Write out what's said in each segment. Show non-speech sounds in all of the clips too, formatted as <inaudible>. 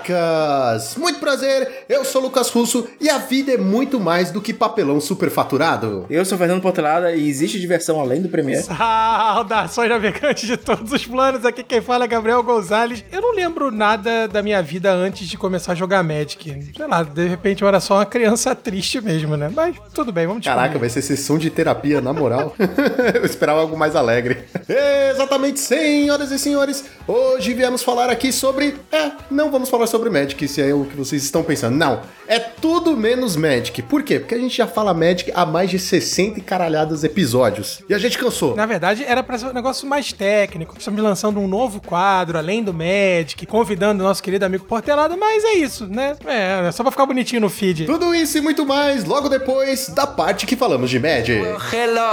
Monarcas! Muito prazer, eu sou Lucas Russo e a vida é muito mais do que papelão superfaturado. Eu sou Fernando Portelada e existe diversão além do Premiere? <laughs> Saudações navegantes de todos os planos, aqui quem fala é Gabriel Gonzalez. Eu não lembro nada da minha vida antes de começar a jogar Magic. Sei lá, de repente eu era só uma criança triste mesmo, né? Mas tudo bem, vamos Caraca, vai ser sessão de terapia, na moral. <laughs> eu esperava algo mais alegre. Exatamente, senhoras e senhores, hoje viemos falar aqui sobre... É, não vamos falar sobre Magic, se é o que vocês estão pensando. Não, é tudo menos Magic. Por quê? Porque a gente já fala Magic há mais de 60 caralhadas episódios. E a gente cansou. Na verdade, era pra ser um negócio mais técnico. Estamos lançando um novo quadro, além do Magic, convidando o nosso querido amigo Portelado, mas é isso, né? É, é só pra ficar bonitinho no feed. Tudo isso e muito mais logo depois da parte que falamos de Magic. Hello, hello.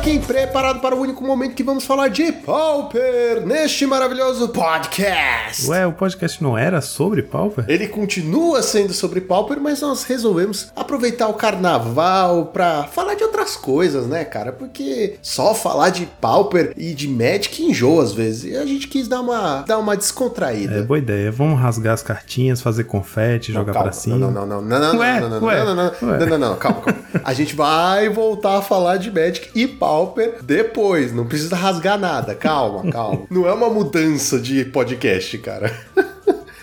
Joaquim, preparado para o único momento que vamos falar de Pauper neste maravilhoso podcast. Ué, o podcast não era sobre Pauper? Ele continua sendo sobre Pauper, mas nós resolvemos aproveitar o carnaval para falar de outras coisas, né, cara? Porque só falar de Pauper e de Magic enjoa às vezes. E a gente quis dar uma, dar uma descontraída. É, boa ideia. Vamos rasgar as cartinhas, fazer confete, não, jogar para cima. Não, não, não, não, não, ué, não, não, ué, não, não, não, não, não, não, calma, calma. <laughs> A gente vai voltar a falar de Magic e Pauper depois. Não precisa rasgar nada. Calma, calma. Não é uma mudança de podcast, cara. <laughs>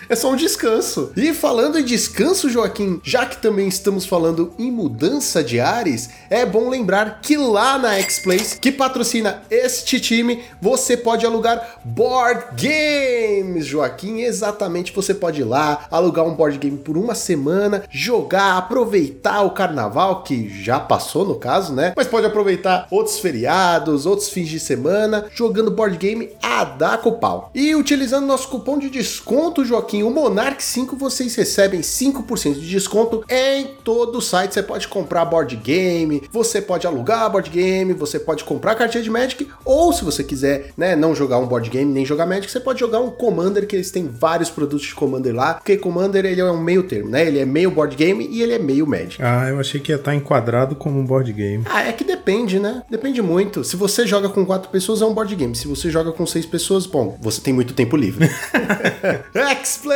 é só um descanso. E falando em descanso, Joaquim, já que também estamos falando em mudança de ares, é bom lembrar que lá na X-Place, que patrocina este time, você pode alugar board games, Joaquim. Exatamente, você pode ir lá, alugar um board game por uma semana, jogar, aproveitar o carnaval, que já passou no caso, né? Mas pode aproveitar outros feriados, outros fins de semana, jogando board game a dar com pau. E utilizando nosso cupom de desconto, Joaquim, o Monarch 5 vocês recebem 5% de desconto em todo o site. Você pode comprar board game, você pode alugar board game, você pode comprar cartinha de Magic, ou se você quiser, né, não jogar um board game nem jogar Magic, você pode jogar um Commander, que eles têm vários produtos de Commander lá, porque Commander ele é um meio termo, né? Ele é meio board game e ele é meio Magic. Ah, eu achei que ia estar enquadrado como um board game. Ah, é que depende, né? Depende muito. Se você joga com quatro pessoas, é um board game. Se você joga com seis pessoas, bom, você tem muito tempo livre. <laughs> <laughs> Explode!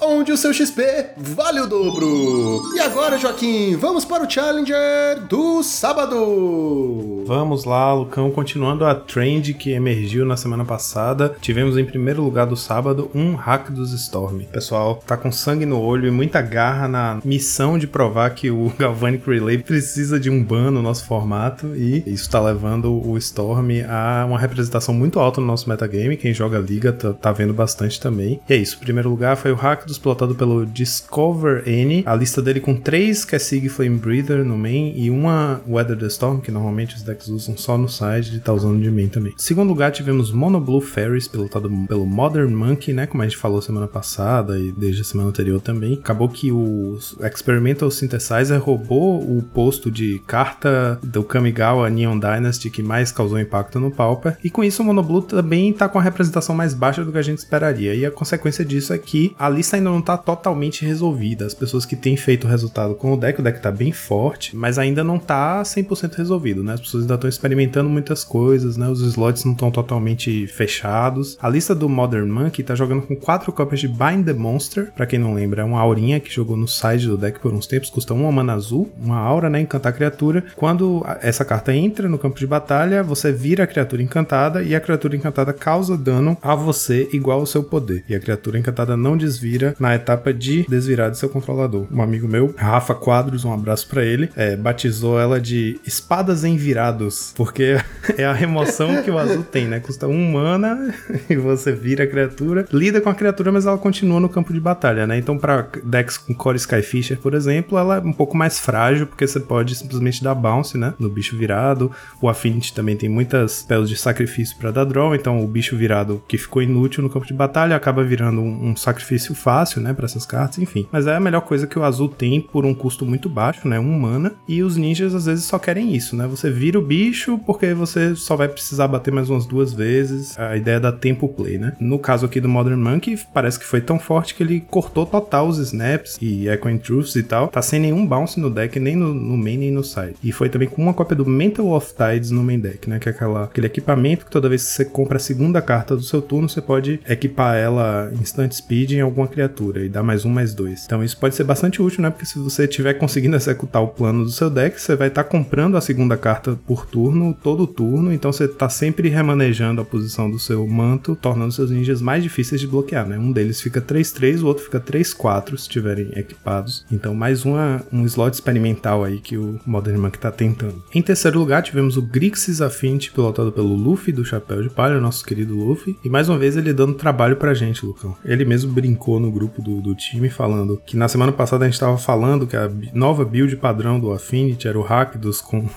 Onde o seu XP vale o dobro. E agora, Joaquim, vamos para o Challenger do sábado. Vamos lá, Lucão, continuando a trend que emergiu na semana passada. Tivemos em primeiro lugar do sábado um hack dos Storm. pessoal tá com sangue no olho e muita garra na missão de provar que o <laughs> Galvanic Relay precisa de um ban no nosso formato e isso tá levando o Storm a uma representação muito alta no nosso metagame. Quem joga liga tá, tá vendo bastante também. E é isso, primeiro lugar lugar foi o Rakdos, pilotado pelo Discover N. A lista dele com três Kessig Flame Breather no main e uma Weather the Storm, que normalmente os decks usam só no side, e tá usando de main também. Segundo lugar, tivemos Mono Blue Fairies, pilotado pelo Modern Monkey, né? Como a gente falou semana passada e desde a semana anterior também. Acabou que o Experimental Synthesizer roubou o posto de carta do Kamigawa Neon Dynasty que mais causou impacto no Pauper. E com isso, o Mono Blue também tá com a representação mais baixa do que a gente esperaria. E a consequência disso é que que a lista ainda não tá totalmente resolvida. As pessoas que têm feito o resultado com o deck, o deck tá bem forte, mas ainda não tá 100% resolvido, né? As pessoas ainda estão experimentando muitas coisas, né? Os slots não estão totalmente fechados. A lista do Modern Monkey tá jogando com quatro cópias de Bind the Monster, para quem não lembra, é uma aurinha que jogou no side do deck por uns tempos, custa uma mana azul, uma aura, né? Encantar a criatura. Quando essa carta entra no campo de batalha, você vira a criatura encantada e a criatura encantada causa dano a você igual ao seu poder. E a criatura encantada não desvira na etapa de desvirar de seu controlador. Um amigo meu, Rafa Quadros, um abraço para ele, é, batizou ela de espadas envirados, porque <laughs> é a remoção que o azul tem, né? Custa um mana <laughs> e você vira a criatura, lida com a criatura, mas ela continua no campo de batalha, né? Então, para decks com Core Skyfisher, por exemplo, ela é um pouco mais frágil, porque você pode simplesmente dar bounce, né? No bicho virado. O Affinity também tem muitas spells de sacrifício para dar draw, então o bicho virado que ficou inútil no campo de batalha acaba virando um, um sacrifício fácil, né, para essas cartas, enfim. Mas é a melhor coisa que o azul tem por um custo muito baixo, né, um mana, e os ninjas às vezes só querem isso, né? Você vira o bicho porque você só vai precisar bater mais umas duas vezes. A ideia da tempo play, né? No caso aqui do Modern Monkey, parece que foi tão forte que ele cortou total os snaps e Echoing Truths e tal. Tá sem nenhum bounce no deck, nem no, no main nem no side. E foi também com uma cópia do Mental of Tides no main deck, né? Que é aquela, aquele equipamento que toda vez que você compra a segunda carta do seu turno, você pode equipar ela instant speed em alguma criatura e dar mais um, mais dois. Então isso pode ser bastante útil, né? Porque se você estiver conseguindo executar o plano do seu deck, você vai estar tá comprando a segunda carta por turno, todo turno, então você tá sempre remanejando a posição do seu manto, tornando seus ninjas mais difíceis de bloquear, né? Um deles fica 3-3, o outro fica 3-4 se estiverem equipados. Então mais uma, um slot experimental aí que o Modern Monk tá tentando. Em terceiro lugar, tivemos o Grixis Affinity, pilotado pelo Luffy do Chapéu de Palha, nosso querido Luffy. E mais uma vez ele dando trabalho pra gente, Lucão. Ele mesmo brincou no grupo do, do time falando que na semana passada a gente tava falando que a nova build padrão do Affinity era o Rakdos com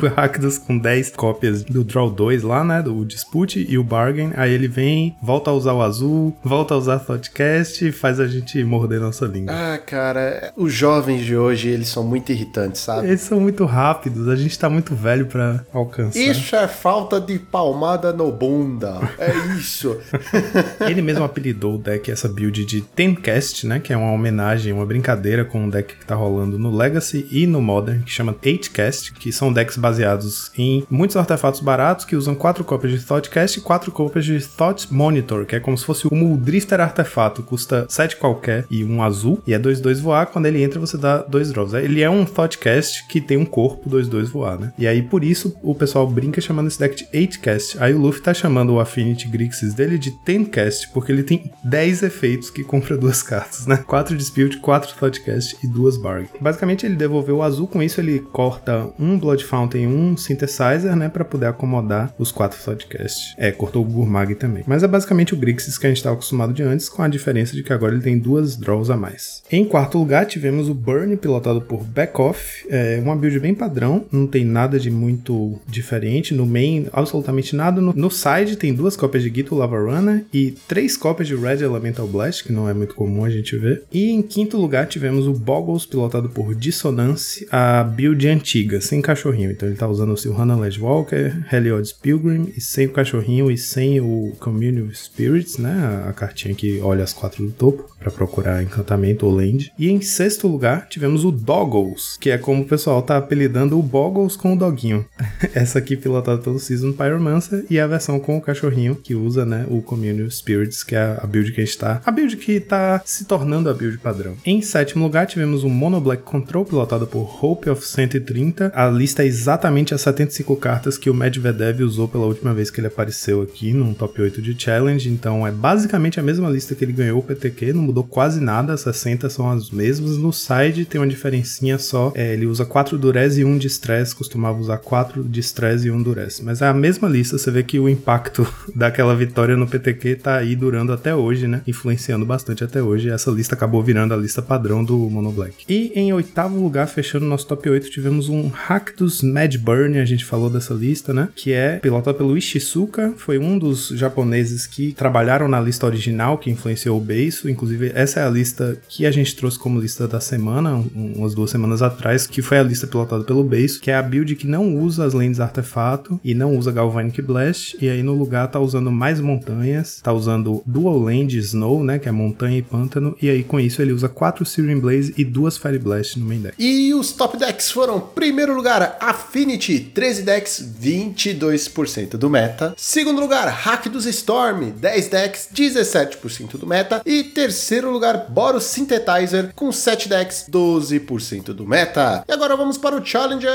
<laughs> Rakdos com 10 cópias do Draw 2 lá, né? Do Dispute e o Bargain. Aí ele vem, volta a usar o azul, volta a usar Thoughtcast e faz a gente morder nossa língua. Ah, cara, os jovens de hoje, eles são muito irritantes, sabe? Eles são muito rápidos, a gente tá muito velho para alcançar. Isso é falta de palmada no bunda. É isso. <laughs> ele mesmo apelidou o deck, essa build de Tencast, né? Que é uma homenagem, uma brincadeira com o deck que tá rolando no Legacy e no Modern, que chama 8Cast, que são decks baseados em muitos artefatos baratos que usam quatro cópias de Thoughtcast e quatro cópias de Thought Monitor, que é como se fosse um Drifter artefato, custa 7 qualquer e um azul, e é 2-2 voar, quando ele entra você dá 2 draws. Ele é um Thoughtcast que tem um corpo 2-2 voar, né? E aí por isso o pessoal brinca chamando esse deck de 8cast. Aí o Luffy tá chamando o Affinity Grixis dele de 10cast, porque ele tem 10 efeitos que compra duas cartas, né? 4 Dispute, 4 Thoughtcast e duas Bargain. Basicamente ele devolveu o azul, com isso ele corta um Blood Fountain, um Synthesizer, né, para poder acomodar os quatro podcasts. É, cortou o Gurmag também. Mas é basicamente o Grixis que a gente estava acostumado de antes, com a diferença de que agora ele tem duas draws a mais. Em quarto lugar, tivemos o Burn, pilotado por Backoff. É uma build bem padrão, não tem nada de muito diferente. No main, absolutamente nada. No, no side, tem duas cópias de Gito Lava Runner e três cópias de Red Elemental Blast, que não é muito comum a gente ver. E em quinto lugar, tivemos o Boggles, pilotado por Dissonance, a build antiga, sem cachorrinho. Então ele tá usando o Silhana Ledgewalker, Heliod's Pilgrim, e sem o cachorrinho e sem o Communion Spirits, né? A, a cartinha que olha as quatro do topo para procurar encantamento ou land. E em sexto lugar, tivemos o Doggles, que é como o pessoal tá apelidando o Boggles com o doguinho. <laughs> Essa aqui pilotada pelo Season Pyromancer e a versão com o cachorrinho que usa, né, o Communion Spirits, que é a build que a gente tá, a build que tá se tornando a build padrão. Em sétimo lugar, tivemos o Mono Black Control pilotado por Hope of 130. A lista é exatamente as 75 cartas que o Medvedev usou pela última vez que ele apareceu aqui num top 8 de challenge, então é basicamente a mesma lista que ele ganhou o PTQ, não mudou quase nada, as 60 são as mesmas. No side tem uma diferencinha só, é, ele usa 4 durez e 1 de stress, costumava usar 4 de stress e 1 durez. Mas é a mesma lista, você vê que o impacto <laughs> daquela vitória no PTQ tá aí durando até hoje, né? Influenciando bastante até hoje. Essa lista acabou virando a lista padrão do Mono Black. E em oitavo lugar, fechando nosso top 8, tivemos um Rakdos Mad Burn, a gente falou dessa lista, né? Que é pilotado pelo Ishizuka, foi um dos japoneses que trabalharam na lista original, que influenciou o Beiso, inclusive essa é a lista que a gente trouxe como lista da semana, um, umas duas semanas atrás, que foi a lista pilotada pelo Base, que é a build que não usa as lentes artefato e não usa Galvanic Blast, e aí no lugar tá usando mais montanhas, tá usando Dual Land Snow, né, que é montanha e pântano, e aí com isso ele usa quatro Searing Blaze e duas Fire Blast no main deck. E os top decks foram, primeiro lugar, Affinity, 13 decks, 22% do meta. Segundo lugar, Hack dos Storm, 10 decks, 17% do meta. E terceiro lugar, Boros Synthetizer, com 7 decks, 12% do meta. E agora vamos para o Challenger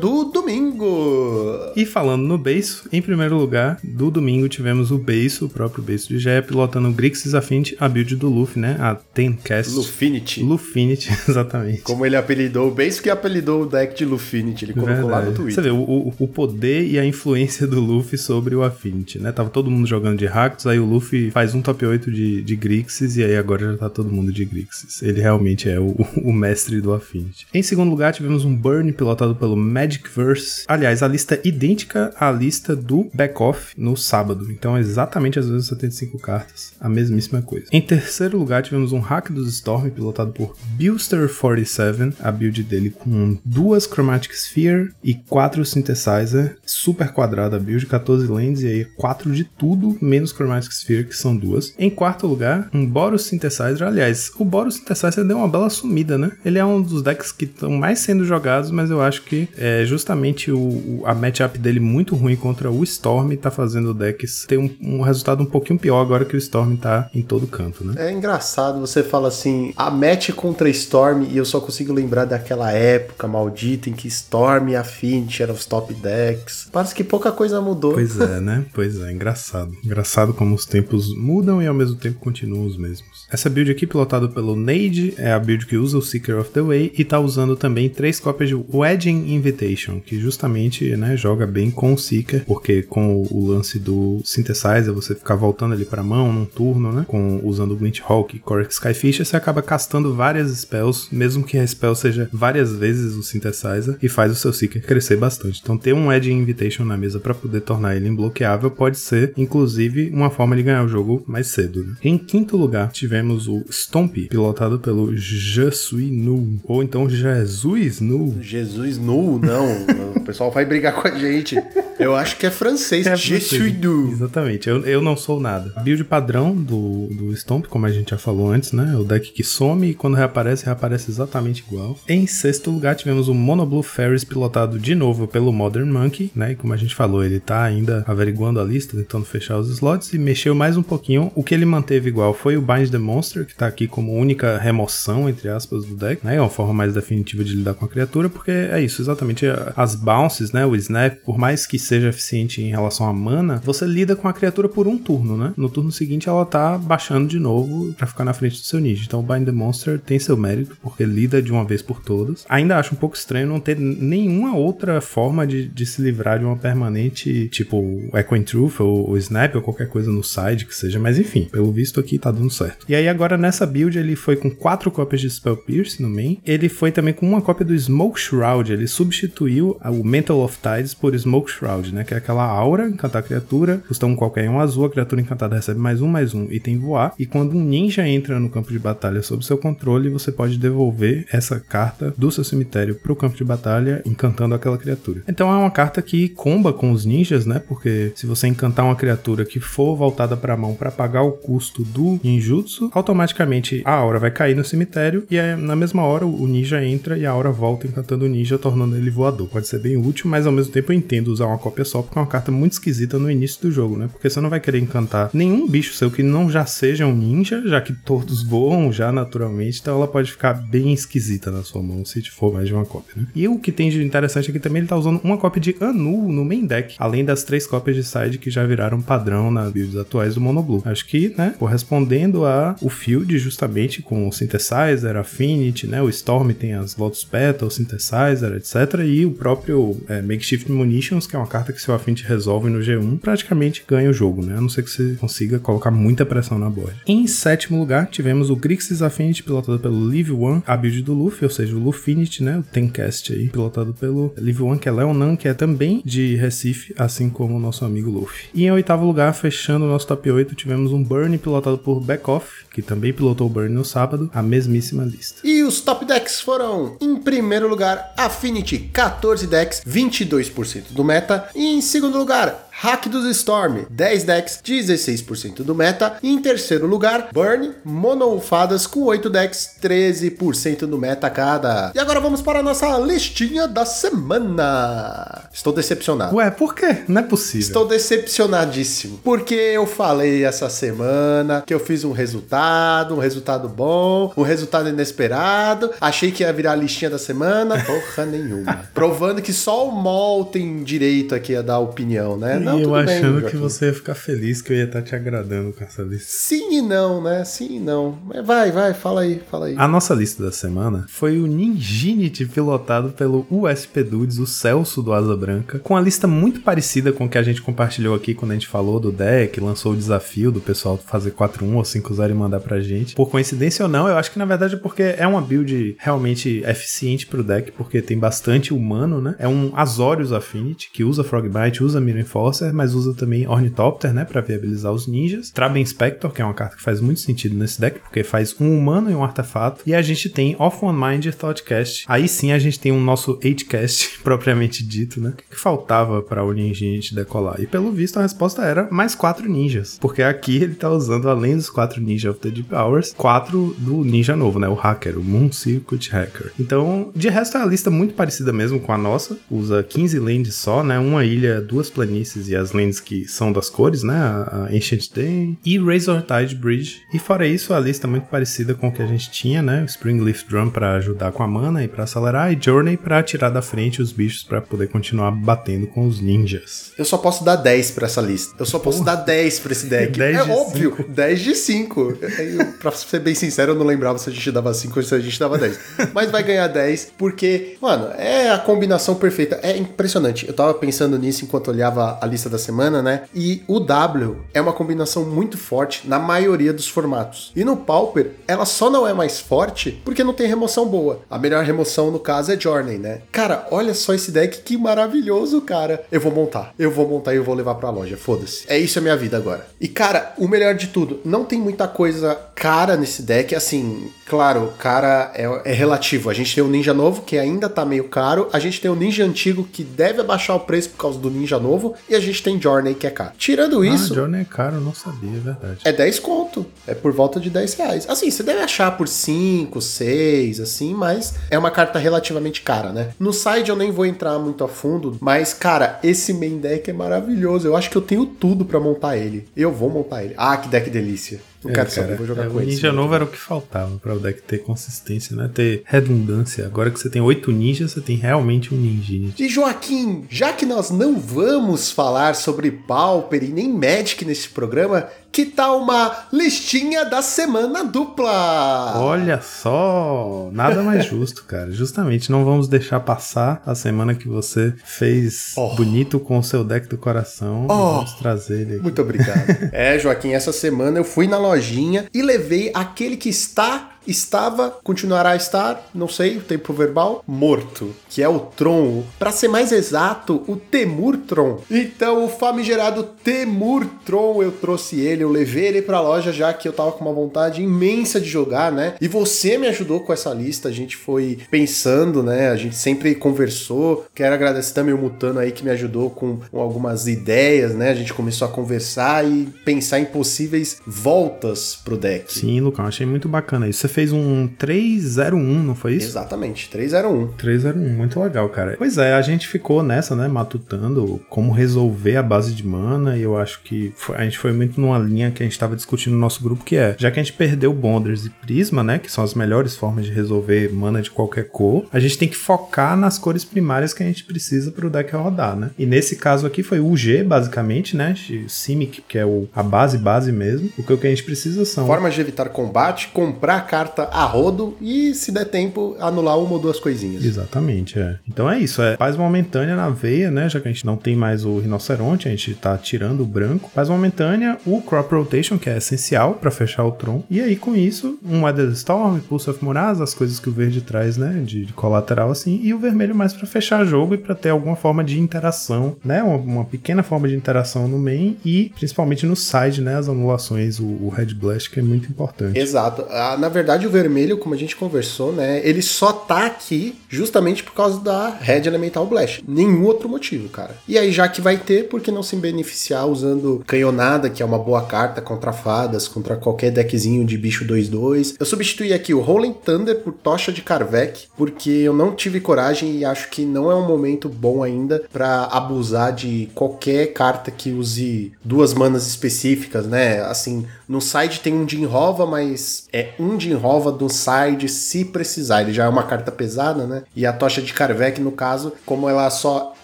do domingo. E falando no beiço, em primeiro lugar, do domingo tivemos o beiço, o próprio beiço de Jaya, pilotando o Grixis Affinity, a build do Luffy, né? A Tencast. Lufinity. Lufinity, <laughs> exatamente. Como ele apelidou o beiço que apelidou o deck de Lufinity. Ele colocou Lá no Twitter. Você vê o, o, poder e a influência do Luffy sobre o Affinity, né? Tava todo mundo jogando de Rakdos, aí o Luffy faz um top 8 de, de Grixis e aí agora já tá todo mundo de Grixis. Ele realmente é o, o mestre do Affinity. Em segundo lugar, tivemos um Burn pilotado pelo Magicverse. Aliás, a lista é idêntica à lista do Back-Off no sábado. Então, é exatamente as vezes 75 cartas. A mesmíssima coisa. Em terceiro lugar, tivemos um Hack dos Storm pilotado por Buster47. A build dele com duas Chromatic Sphere e quatro Synthesizer. Super quadrada a build, 14 lands e aí 4 de tudo, menos Chromatic Sphere, que são duas. Em quarto lugar, um Boros Synthesizer. Aliás, o Boros Synthesizer deu uma bela sumida, né? Ele é um dos decks que estão mais sendo jogados, mas eu acho que é justamente o, o a matchup dele muito ruim contra o Storm tá fazendo o decks ter um, um, resultado um pouquinho pior agora que o Storm tá em todo canto, né? É engraçado, você fala assim, a match contra Storm, e eu só consigo lembrar daquela época maldita em que Storm e Affinity eram os top decks. Parece que pouca coisa mudou. Pois é, né? Pois é, engraçado. Engraçado como os tempos mudam e ao mesmo tempo continuam os mesmos. Essa build aqui, pilotada pelo Nade, é a build que usa o Seeker of the Way e tá usando também três cópias de Wedding Invitation, que justamente né, joga bem com o Seeker, porque com o lance do Synthesizer, você ficar voltando ali pra mão num turno, né? Com, usando o Glint Hawk e Skyfish, você acaba castando várias spells, mesmo que a spell seja várias vezes o Synthesizer, e faz o seu Seeker crescer bastante. Então ter um Wedding Invitation na mesa para poder tornar ele imbloqueável pode ser, inclusive, uma forma de ganhar o jogo mais cedo. Né? Em quinto lugar, tivemos o Stomp, pilotado pelo Je suis nu, ou então Jesus Nu. Jesus Nu, não. o pessoal vai brigar com a gente. Eu acho que é francês. <laughs> É Je suis nu. Exatamente, eu, eu não sou nada. Build padrão do, do Stomp, como a gente já falou antes, né? O deck que some e quando reaparece, reaparece exatamente igual. Em sexto lugar, tivemos o Mono Blue Ferris pilotado de novo pelo Modern Monkey, né? E como a gente falou, ele tá ainda averiguando a lista, tentando fechar os slots e mexeu mais um pouquinho. O que ele manteve igual foi o Bind the Monster, que tá aqui como única remoção, entre aspas, do deck, né? É uma forma mais definitiva de lidar com a criatura, porque é isso, exatamente. As bounces, né? O snap, por mais que seja eficiente em relação à mana, você lida com a criatura por um turno, né? No turno seguinte ela tá baixando de novo para ficar na frente do seu ninja. Então o Bind the Monster tem seu mérito, porque lida de uma vez por todas. Ainda acho um pouco estranho não ter nenhuma outra forma de, de se livrar de uma permanente, tipo Echoing Truth ou, ou Snap ou qualquer coisa no side que seja, mas enfim, pelo visto aqui tá dando certo. E aí agora nessa build ele foi com quatro cópias de Spell Pierce no main, ele foi também com uma cópia do Smoke Shroud, ele substituiu o Mental of Tides por Smoke Shroud, né, que é aquela aura, encantar a criatura, custa um qualquer um azul, a criatura encantada recebe mais um, mais um, e tem voar, e quando um ninja entra no campo de batalha sob seu controle, você pode devolver essa carta do seu cemitério pro campo de batalha, encantando aquela criatura. Então é uma carta que comba com os ninjas, né, porque se você encantar uma criatura que for voltada para a mão para pagar o custo do ninjutsu, automaticamente a aura vai cair no cemitério e é, na mesma hora o ninja entra e a aura volta encantando o ninja, tornando ele voador. Pode ser bem útil, mas ao mesmo tempo eu entendo usar uma cópia só porque é uma carta muito esquisita no início do jogo, né? Porque você não vai querer encantar nenhum bicho seu que não já seja um ninja, já que todos voam já naturalmente, então ela pode ficar bem esquisita na sua mão se for mais de uma cópia, né? E o que tem de interessante aqui também, ele tá usando uma cópia de Anu no main deck, além das três cópias de side que já viraram padrão nas builds atuais do Monoblue. Acho que, né, correspondendo a o field justamente com o Synthesizer, Affinity, né, o Storm tem as Lotus Petal, Synthesizer, etc. E o próprio é, Makeshift Munitions, que é uma carta que seu Affinity resolve no G1, praticamente ganha o jogo, né? A não ser que você consiga colocar muita pressão na board. Em sétimo lugar, tivemos o Grixis Affinity, pilotado pelo Live One, a build do Luffy, ou seja, o Lufinity, né? O Tencast aí, pilotado pelo Live One, que é Leonan, que é também de Recife, assim como o nosso amigo Luffy. E em oitavo lugar, fechando o nosso top 8, tivemos um Burn pilotado por Backoff, que também pilotou o Burn no sábado, a mesmíssima lista. E os top decks foram, em primeiro lugar, Affinity, 14 decks, 22% do meta. E em segundo lugar, Hack dos Storm, 10 decks, 16% do meta. E em terceiro lugar, Burn, Monolfadas com 8 decks, 13% do meta cada. E agora vamos para a nossa listinha da semana. Estou decepcionado. Ué, por quê? Não é possível. Estou decepcionadíssimo. Porque eu falei essa semana que eu fiz um resultado, um resultado bom, um resultado inesperado. Achei que ia virar a listinha da semana. <laughs> Porra nenhuma. Provando que só o MOL tem direito aqui a dar opinião, né? Não, Não, e eu tudo bem, achando que você ia ficar feliz que eu ia estar te agradando com essa lista. Sim e não, né? Sim e não. Mas vai, vai, fala aí, fala aí. A nossa lista da semana foi o Ninjinity pilotado pelo USP Dudes, o Celso do Asa Branca, com a lista muito parecida com o que a gente compartilhou aqui quando a gente falou do deck, lançou o desafio do pessoal fazer 4-1 ou 5-0 e mandar pra gente. Por coincidência ou não, eu acho que na verdade é porque é uma build realmente eficiente pro deck, porque tem bastante humano, né? É um Azorius Affinity, que usa Frogmite, usa Mirror Mas usa também Ornithopter, né? Pra viabilizar os ninjas. Traben Spector, que é uma carta que faz muito sentido nesse deck, porque faz um humano e um artefato. E a gente tem Off One Mind Thoughtcast. Aí sim a gente tem um nosso 8cast, <laughs> propriamente dito, né? O que, que faltava para o Ninjinity decolar? E pelo visto a resposta era mais quatro ninjas. Porque aqui ele tá usando, além dos quatro ninjas of the Deep Hours, quatro do ninja novo, né? O hacker, o Moon Circuit Hacker. Então, de resto, é a lista muito parecida mesmo com a nossa. Usa 15 lands só, né? Uma ilha, duas planícies e as lands que são das cores, né? A Ancient Day e Razor Tide Bridge. E fora isso, a lista é muito parecida com o que a gente tinha, né? Springleaf Drum pra ajudar com a mana e pra acelerar, e Journey pra tirar da frente os bichos pra poder continuar batendo com os ninjas. Eu só posso dar 10 pra essa lista. Eu só posso dar 10 pra esse deck. <laughs> 10 é de óbvio, cinco. 10 de 5. Eu, pra ser bem sincero, eu não lembrava se a gente dava 5 ou se a gente dava 10. Mas vai ganhar 10, porque, mano, é a combinação perfeita. É impressionante. Eu tava pensando nisso enquanto olhava a lista da semana, né? E o W é uma combinação muito forte na maioria dos formatos. E no Pauper, ela só não é mais forte porque não tem remoção boa. A melhor remoção, no caso, é Journey, né? Cara, olha só esse deck, que maravilhoso, cara. Eu vou montar. Eu vou montar e eu vou levar pra loja. Foda-se. É isso a minha vida agora. E, cara, o melhor de tudo, não tem muita coisa cara nesse deck. Assim, claro, cara é, é relativo. A gente tem o Ninja novo, que ainda tá meio caro. A gente tem o Ninja antigo, que deve abaixar o preço por causa do Ninja novo. E a gente tem Journey, que é caro. Tirando isso, Ah, Journey é caro, eu não sabia, é verdade. é 10 conto. É por volta de 10 reais. Assim, você deve achar por 5, 6, assim, mas é uma carta relativamente cara, né? No site eu nem vou entrar muito a fundo, mas, cara, esse main deck é maravilhoso. Eu acho que eu tenho tudo pra montar ele. Eu vou montar ele. Ah, que deck delícia. Não É, quero cara, saber, vou jogar é, com o ninja novo era o que faltava pra o deck ter consistência, né? Ter redundância. Agora que você tem oito ninjas, você tem realmente um ninjinity. E Joaquim, já que nós não vamos falar sobre Pauper e nem Magic nesse programa, que tal uma listinha da semana dupla? Olha só, nada mais justo, cara. Justamente, não vamos deixar passar a semana que você fez Oh. bonito com o seu deck do coração. Oh. Vamos trazer ele aqui. Muito obrigado. <laughs> é, Joaquim, essa semana eu fui na lojinha e levei aquele que está, estava, continuará a estar, não sei, o tempo verbal, morto, que é o Tron. Pra ser mais exato, o Temur Tron. Então, o famigerado Temur Tron, eu trouxe ele, eu levei ele pra loja já que eu tava com uma vontade imensa de jogar, né? E você me ajudou com essa lista, a gente foi pensando, né? A gente sempre conversou. Quero agradecer também o Mutano aí que me ajudou com, com algumas ideias, né? A gente começou a conversar e pensar em possíveis voltas pro deck. Sim, Lucão, achei muito bacana isso. Você fez um 301, não foi isso? Exatamente, 301. 301, muito legal, cara. Pois é, a gente ficou nessa, né, matutando como resolver a base de mana, e eu acho que a gente foi muito numa linha que a gente tava discutindo no nosso grupo, que é, já que a gente perdeu Bonders e Prisma, né, que são as melhores formas de resolver mana de qualquer cor, a gente tem que focar nas cores primárias que a gente precisa pro deck rodar, né? E nesse caso aqui foi o G, basicamente, né, Simic, que é o, a base base mesmo. O que o que a gente precisa são... Formas de evitar combate, comprar carta a rodo e, se der tempo, anular uma ou duas coisinhas. Exatamente, é. Então é isso, é paz momentânea na veia, né? Já que a gente não tem mais o rinoceronte, a gente tá tirando o branco. Paz momentânea, o crop rotation, que é essencial pra fechar o tron. E aí, com isso, um Weather Storm, Pulse of Muraz, as coisas que o verde traz, né? De, de colateral assim. E o vermelho mais pra fechar jogo e pra ter alguma forma de interação, né? Uma, uma pequena forma de interação no main e principalmente no side, né? As anulações, o, o Red Blast, que é muito importante. Exato. Ah, na verdade, o vermelho, como a gente conversou, né? Ele só tá aqui justamente por causa da Red Elemental Blast. Nenhum outro motivo, cara. E aí, já que vai ter, por que não se beneficiar usando Canhonada, que é uma boa carta contra fadas, contra qualquer deckzinho de bicho 2-2. Eu substituí aqui o Rolling Thunder por Tocha de Karvek, porque eu não tive coragem e acho que não é um momento bom ainda pra abusar de qualquer carta que use duas manas específicas, né? Assim, no side tem um Jinrova, mas é um Jinrova enrova do side se precisar. Ele já é uma carta pesada, né? E a tocha de Karvek, no caso, como ela só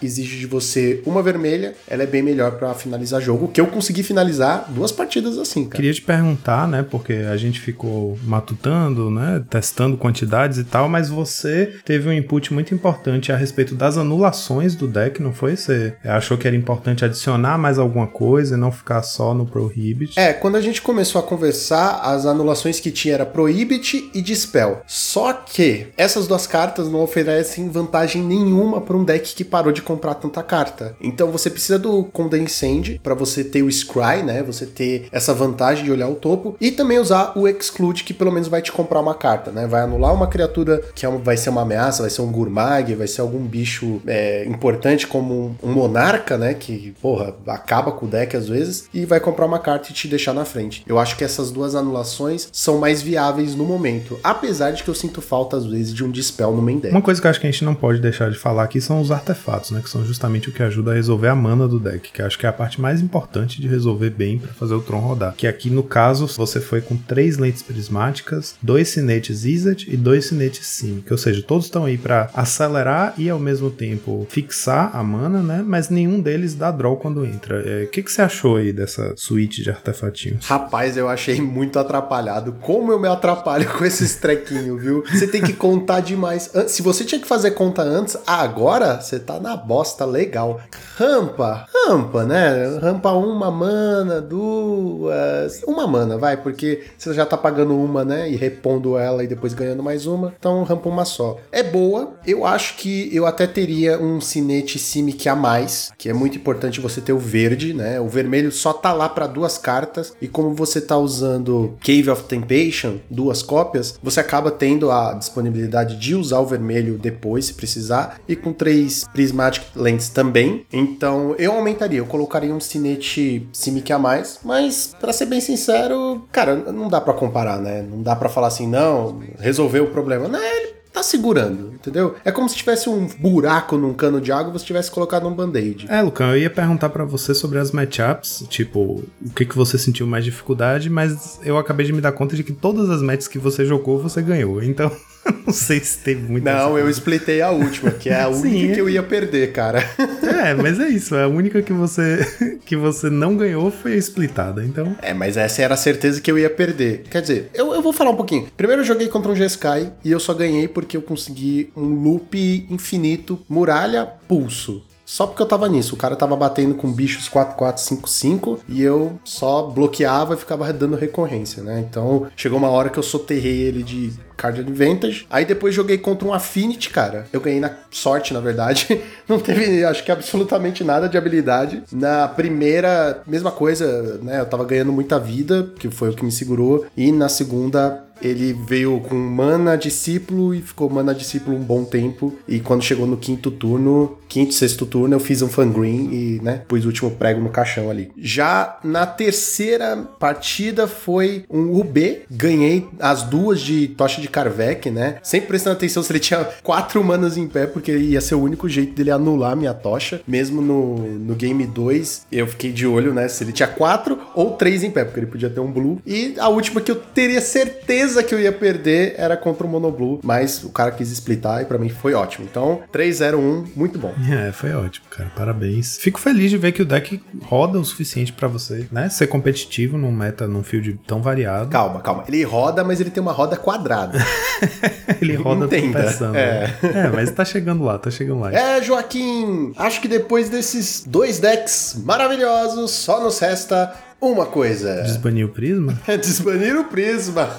exige de você uma vermelha, ela é bem melhor para finalizar jogo. Que eu consegui finalizar duas partidas assim, cara. Queria te perguntar, né? Porque a gente ficou matutando, né? Testando quantidades e tal, mas você teve um input muito importante a respeito das anulações do deck, não foi? Você achou que era importante adicionar mais alguma coisa e não ficar só no Prohibit? É, quando a gente começou a conversar, as anulações que tinha era Prohibit e Dispel. Só que essas duas cartas não oferecem vantagem nenhuma para um deck que parou de comprar tanta carta. Então você precisa do Condensend para você ter o Scry, né? Você ter essa vantagem de olhar o topo e também usar o Exclude que pelo menos vai te comprar uma carta, né? Vai anular uma criatura que é vai ser uma ameaça, vai ser um Gurmag, vai ser algum bicho é, importante como um, um monarca, né? Que, porra, acaba com o deck às vezes e vai comprar uma carta e te deixar na frente. Eu acho que essas duas anulações são mais viáveis no momento, apesar de que eu sinto falta às vezes de um dispel no main deck. Uma coisa que eu acho que a gente não pode deixar de falar aqui são os artefatos, né? Que são justamente o que ajuda a resolver a mana do deck, que eu acho que é a parte mais importante de resolver bem para fazer o Tron rodar. Que aqui no caso você foi com três lentes prismáticas, dois cinetes Izzet e dois cinetes Simic, ou seja, todos estão aí para acelerar e ao mesmo tempo fixar a mana, né? Mas nenhum deles dá draw quando entra. É, o é, que, que você achou aí dessa suíte de artefatinhos? Rapaz, eu achei muito atrapalhado. Como eu me atrapalho com esses trequinhos, viu? Você tem que contar demais. Se você tinha que fazer conta antes, agora você tá na bosta legal. Rampa, rampa, né? Rampa uma mana, duas. Uma mana, vai, porque você já tá pagando uma, né? E repondo ela e depois ganhando mais uma. Então rampa uma só. É boa. Eu acho que eu até teria um cinete Simic a mais, que é muito importante você ter o verde, né? O vermelho só tá lá para duas cartas e como você tá usando Cave of Temptation, duas cópias, você acaba tendo a disponibilidade de usar o vermelho depois, se precisar, e com três Prismatic Lens também. Então eu aumentaria, eu colocaria um cinete Simic a mais, mas para ser bem sincero, cara, não dá para comparar, né? Não dá para falar assim, não, resolveu o problema. Não, ele tá segurando, entendeu? É como se tivesse um buraco num cano de água e você tivesse colocado um band-aid. É, Lucão, eu ia perguntar para você sobre as matchups, tipo, o que que você sentiu mais dificuldade, mas eu acabei de me dar conta de que todas as matches que você jogou, você ganhou. Então, <laughs> <laughs> não sei se teve muita. Não, eu splitei a última, que é a <laughs> única Sim, que eu ia perder, cara. <laughs> É, mas é isso. A única que você que você não ganhou foi a splitada, então. É, mas essa era a certeza que eu ia perder. Quer dizer, eu, eu vou falar um pouquinho. Primeiro eu joguei contra um G-Sky e eu só ganhei porque eu consegui um loop infinito, muralha, pulso. Só porque eu tava nisso. O cara tava batendo com bichos 4455 e eu só bloqueava e ficava dando recorrência, né? Então chegou uma hora que eu soterrei ele de Card Advantage. Aí depois joguei contra um Affinity, cara. Eu ganhei na sorte, na verdade. <laughs> Não teve, acho que absolutamente nada de habilidade. Na primeira, mesma coisa, né? Eu tava ganhando muita vida, que foi o que me segurou. E na segunda, ele veio com mana discípulo e ficou mana discípulo um bom tempo. E quando chegou no quinto turno, quinto, sexto turno, eu fiz um fangreen e, né, pus o último prego no caixão ali. Já na terceira partida foi um UB, ganhei as duas de tocha de Karvek, né? Sempre prestando atenção se ele tinha quatro manas em pé, porque ia ser o único jeito dele anular minha tocha. Mesmo no, no game 2, eu fiquei de olho, né, se ele tinha quatro ou três em pé, porque ele podia ter um blue. E a última que eu teria certeza que eu ia perder era contra o Monoblue, mas o cara quis splitar e para mim foi ótimo. Então, 3-0-1, muito bom. <laughs> É, foi ótimo, cara. Parabéns. Fico feliz de ver que o deck roda o suficiente para você, né? Ser competitivo num meta, num field tão variado. Calma, calma. Ele roda, mas ele tem uma roda quadrada. <laughs> ele roda pensando. É. é, mas tá chegando lá, tá chegando lá. É, Joaquim, acho que depois desses dois decks maravilhosos, só nos resta uma coisa. Desbanir o prisma? É desbanir o prisma.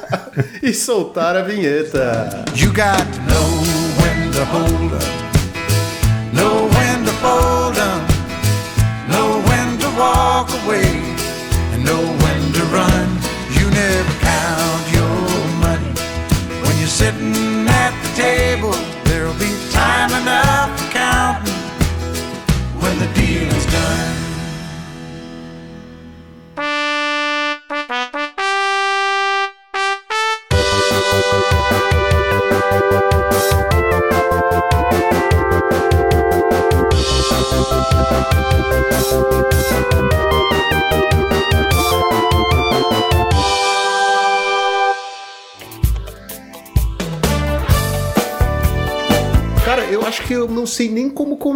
<laughs> e soltar a vinheta. You got to know when to hold up.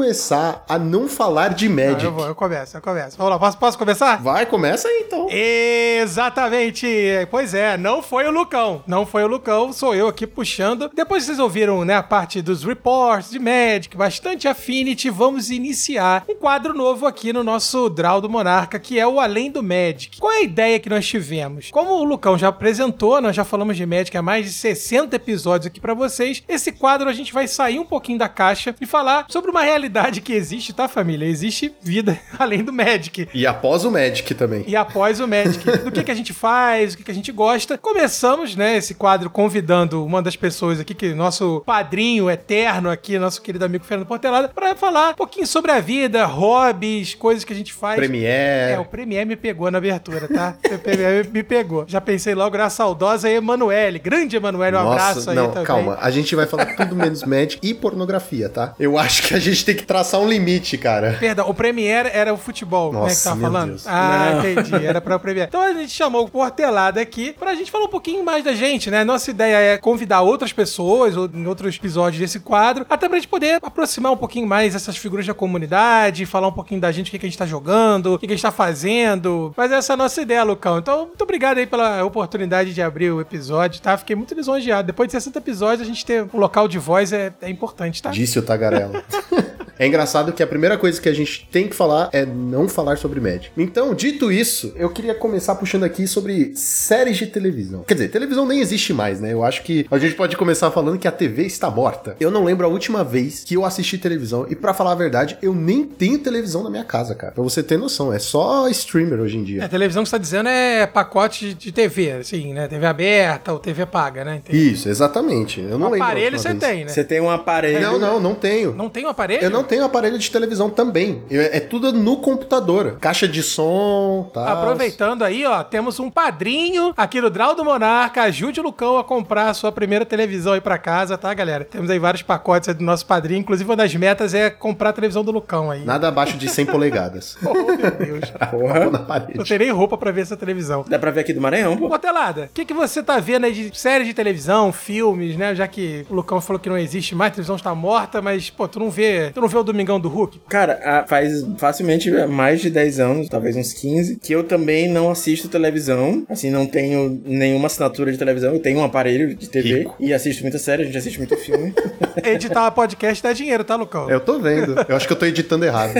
Começar a não falar de Magic. Não, eu vou, eu começo, eu começo. Vamos lá, posso, posso começar? Vai, começa aí então. Exatamente. Pois é, não foi o Lucão. Não foi o Lucão, sou eu aqui puxando. Depois vocês ouviram, né, a parte dos reports de Magic, bastante Affinity, vamos iniciar um quadro novo aqui no nosso Draw do Monarca, que é o Além do Magic. Qual é a ideia que nós tivemos? Como o Lucão já apresentou, nós já falamos de Magic há mais de 60 episódios aqui para vocês. Esse quadro a gente vai sair um pouquinho da caixa e falar sobre uma realidade que existe, tá, família? Existe vida <laughs> além do Magic. E após o Magic também. E após o Magic. do que, que a gente faz, o que, que a gente gosta. Começamos, né, esse quadro convidando uma das pessoas aqui, que nosso padrinho eterno aqui, nosso querido amigo Fernando Portelada, para falar um pouquinho sobre a vida, hobbies, coisas que a gente faz. Premiere. É, o Premiere me pegou na abertura, tá? o Premiere me pegou. Já pensei logo na saudosa Emanuele, grande Emanuele, um Nossa, abraço aí não, também. calma, a gente vai falar tudo menos Magic e pornografia, tá? Eu acho que a gente tem que traçar um limite, cara. Perdão, o Premiere era o futebol, Nossa, né, que tava falando? Deus. Ah, não. entendi, era Então a gente chamou o Portelada aqui pra gente falar um pouquinho mais da gente, né? Nossa ideia é convidar outras pessoas, ou em outros episódios desse quadro, até pra gente poder aproximar um pouquinho mais essas figuras da comunidade, falar um pouquinho da gente, o que, que a gente tá jogando, o que, que a gente tá fazendo. Mas essa é a nossa ideia, Lucão. Então, muito obrigado aí pela oportunidade de abrir o episódio, tá? Fiquei muito lisonjeado. Depois de 60 episódios, a gente ter um local de voz é, é importante, tá? Disse o Tagarela. <laughs> É engraçado que a primeira coisa que a gente tem que falar é não falar sobre Magic. Então, dito isso, eu queria começar puxando aqui sobre séries de televisão. Quer dizer, televisão nem existe mais, né? Eu acho que a gente pode começar falando que a TV está morta. Eu não lembro a última vez que eu assisti televisão e para falar a verdade, eu nem tenho televisão na minha casa, cara. Pra você ter noção, é só streamer hoje em dia. É, televisão que você tá dizendo é pacote de TV, assim, né? TV aberta ou TV paga, né? Entendi. Isso, exatamente. Eu não um lembro. aparelho você tem, né? Você tem um aparelho. Não, não, não tenho. Não tem um aparelho? Eu não tenho aparelho de televisão também. É, é tudo no computador. Caixa de som, tá? Aproveitando aí, ó, temos um padrinho aqui no Draw do Monarca. Ajude o Lucão a comprar a sua primeira televisão aí pra casa, tá, galera? Temos aí vários pacotes aí do nosso padrinho. Inclusive, uma das metas é comprar a televisão do Lucão aí. Nada abaixo de 100 polegadas. <laughs> oh, meu Deus. <laughs> Porra. Na parede. Não tem nem roupa pra ver essa televisão. Dá pra ver aqui do Maranhão, pô. Botelada, o que, que você tá vendo aí de séries de televisão, filmes, né? Já que o Lucão falou que não existe mais, a televisão está morta, mas, pô, tu não vê, tu não vê o Domingão do Hulk? Cara, faz facilmente mais de 10 anos, talvez uns 15, que eu também não assisto televisão. Assim, não tenho nenhuma assinatura de televisão. Eu tenho um aparelho de TV Rico. e assisto muita série, a gente assiste muito filme. <laughs> Editar podcast dá dinheiro, tá, Lucão? Eu tô vendo. Eu acho que eu tô editando errado.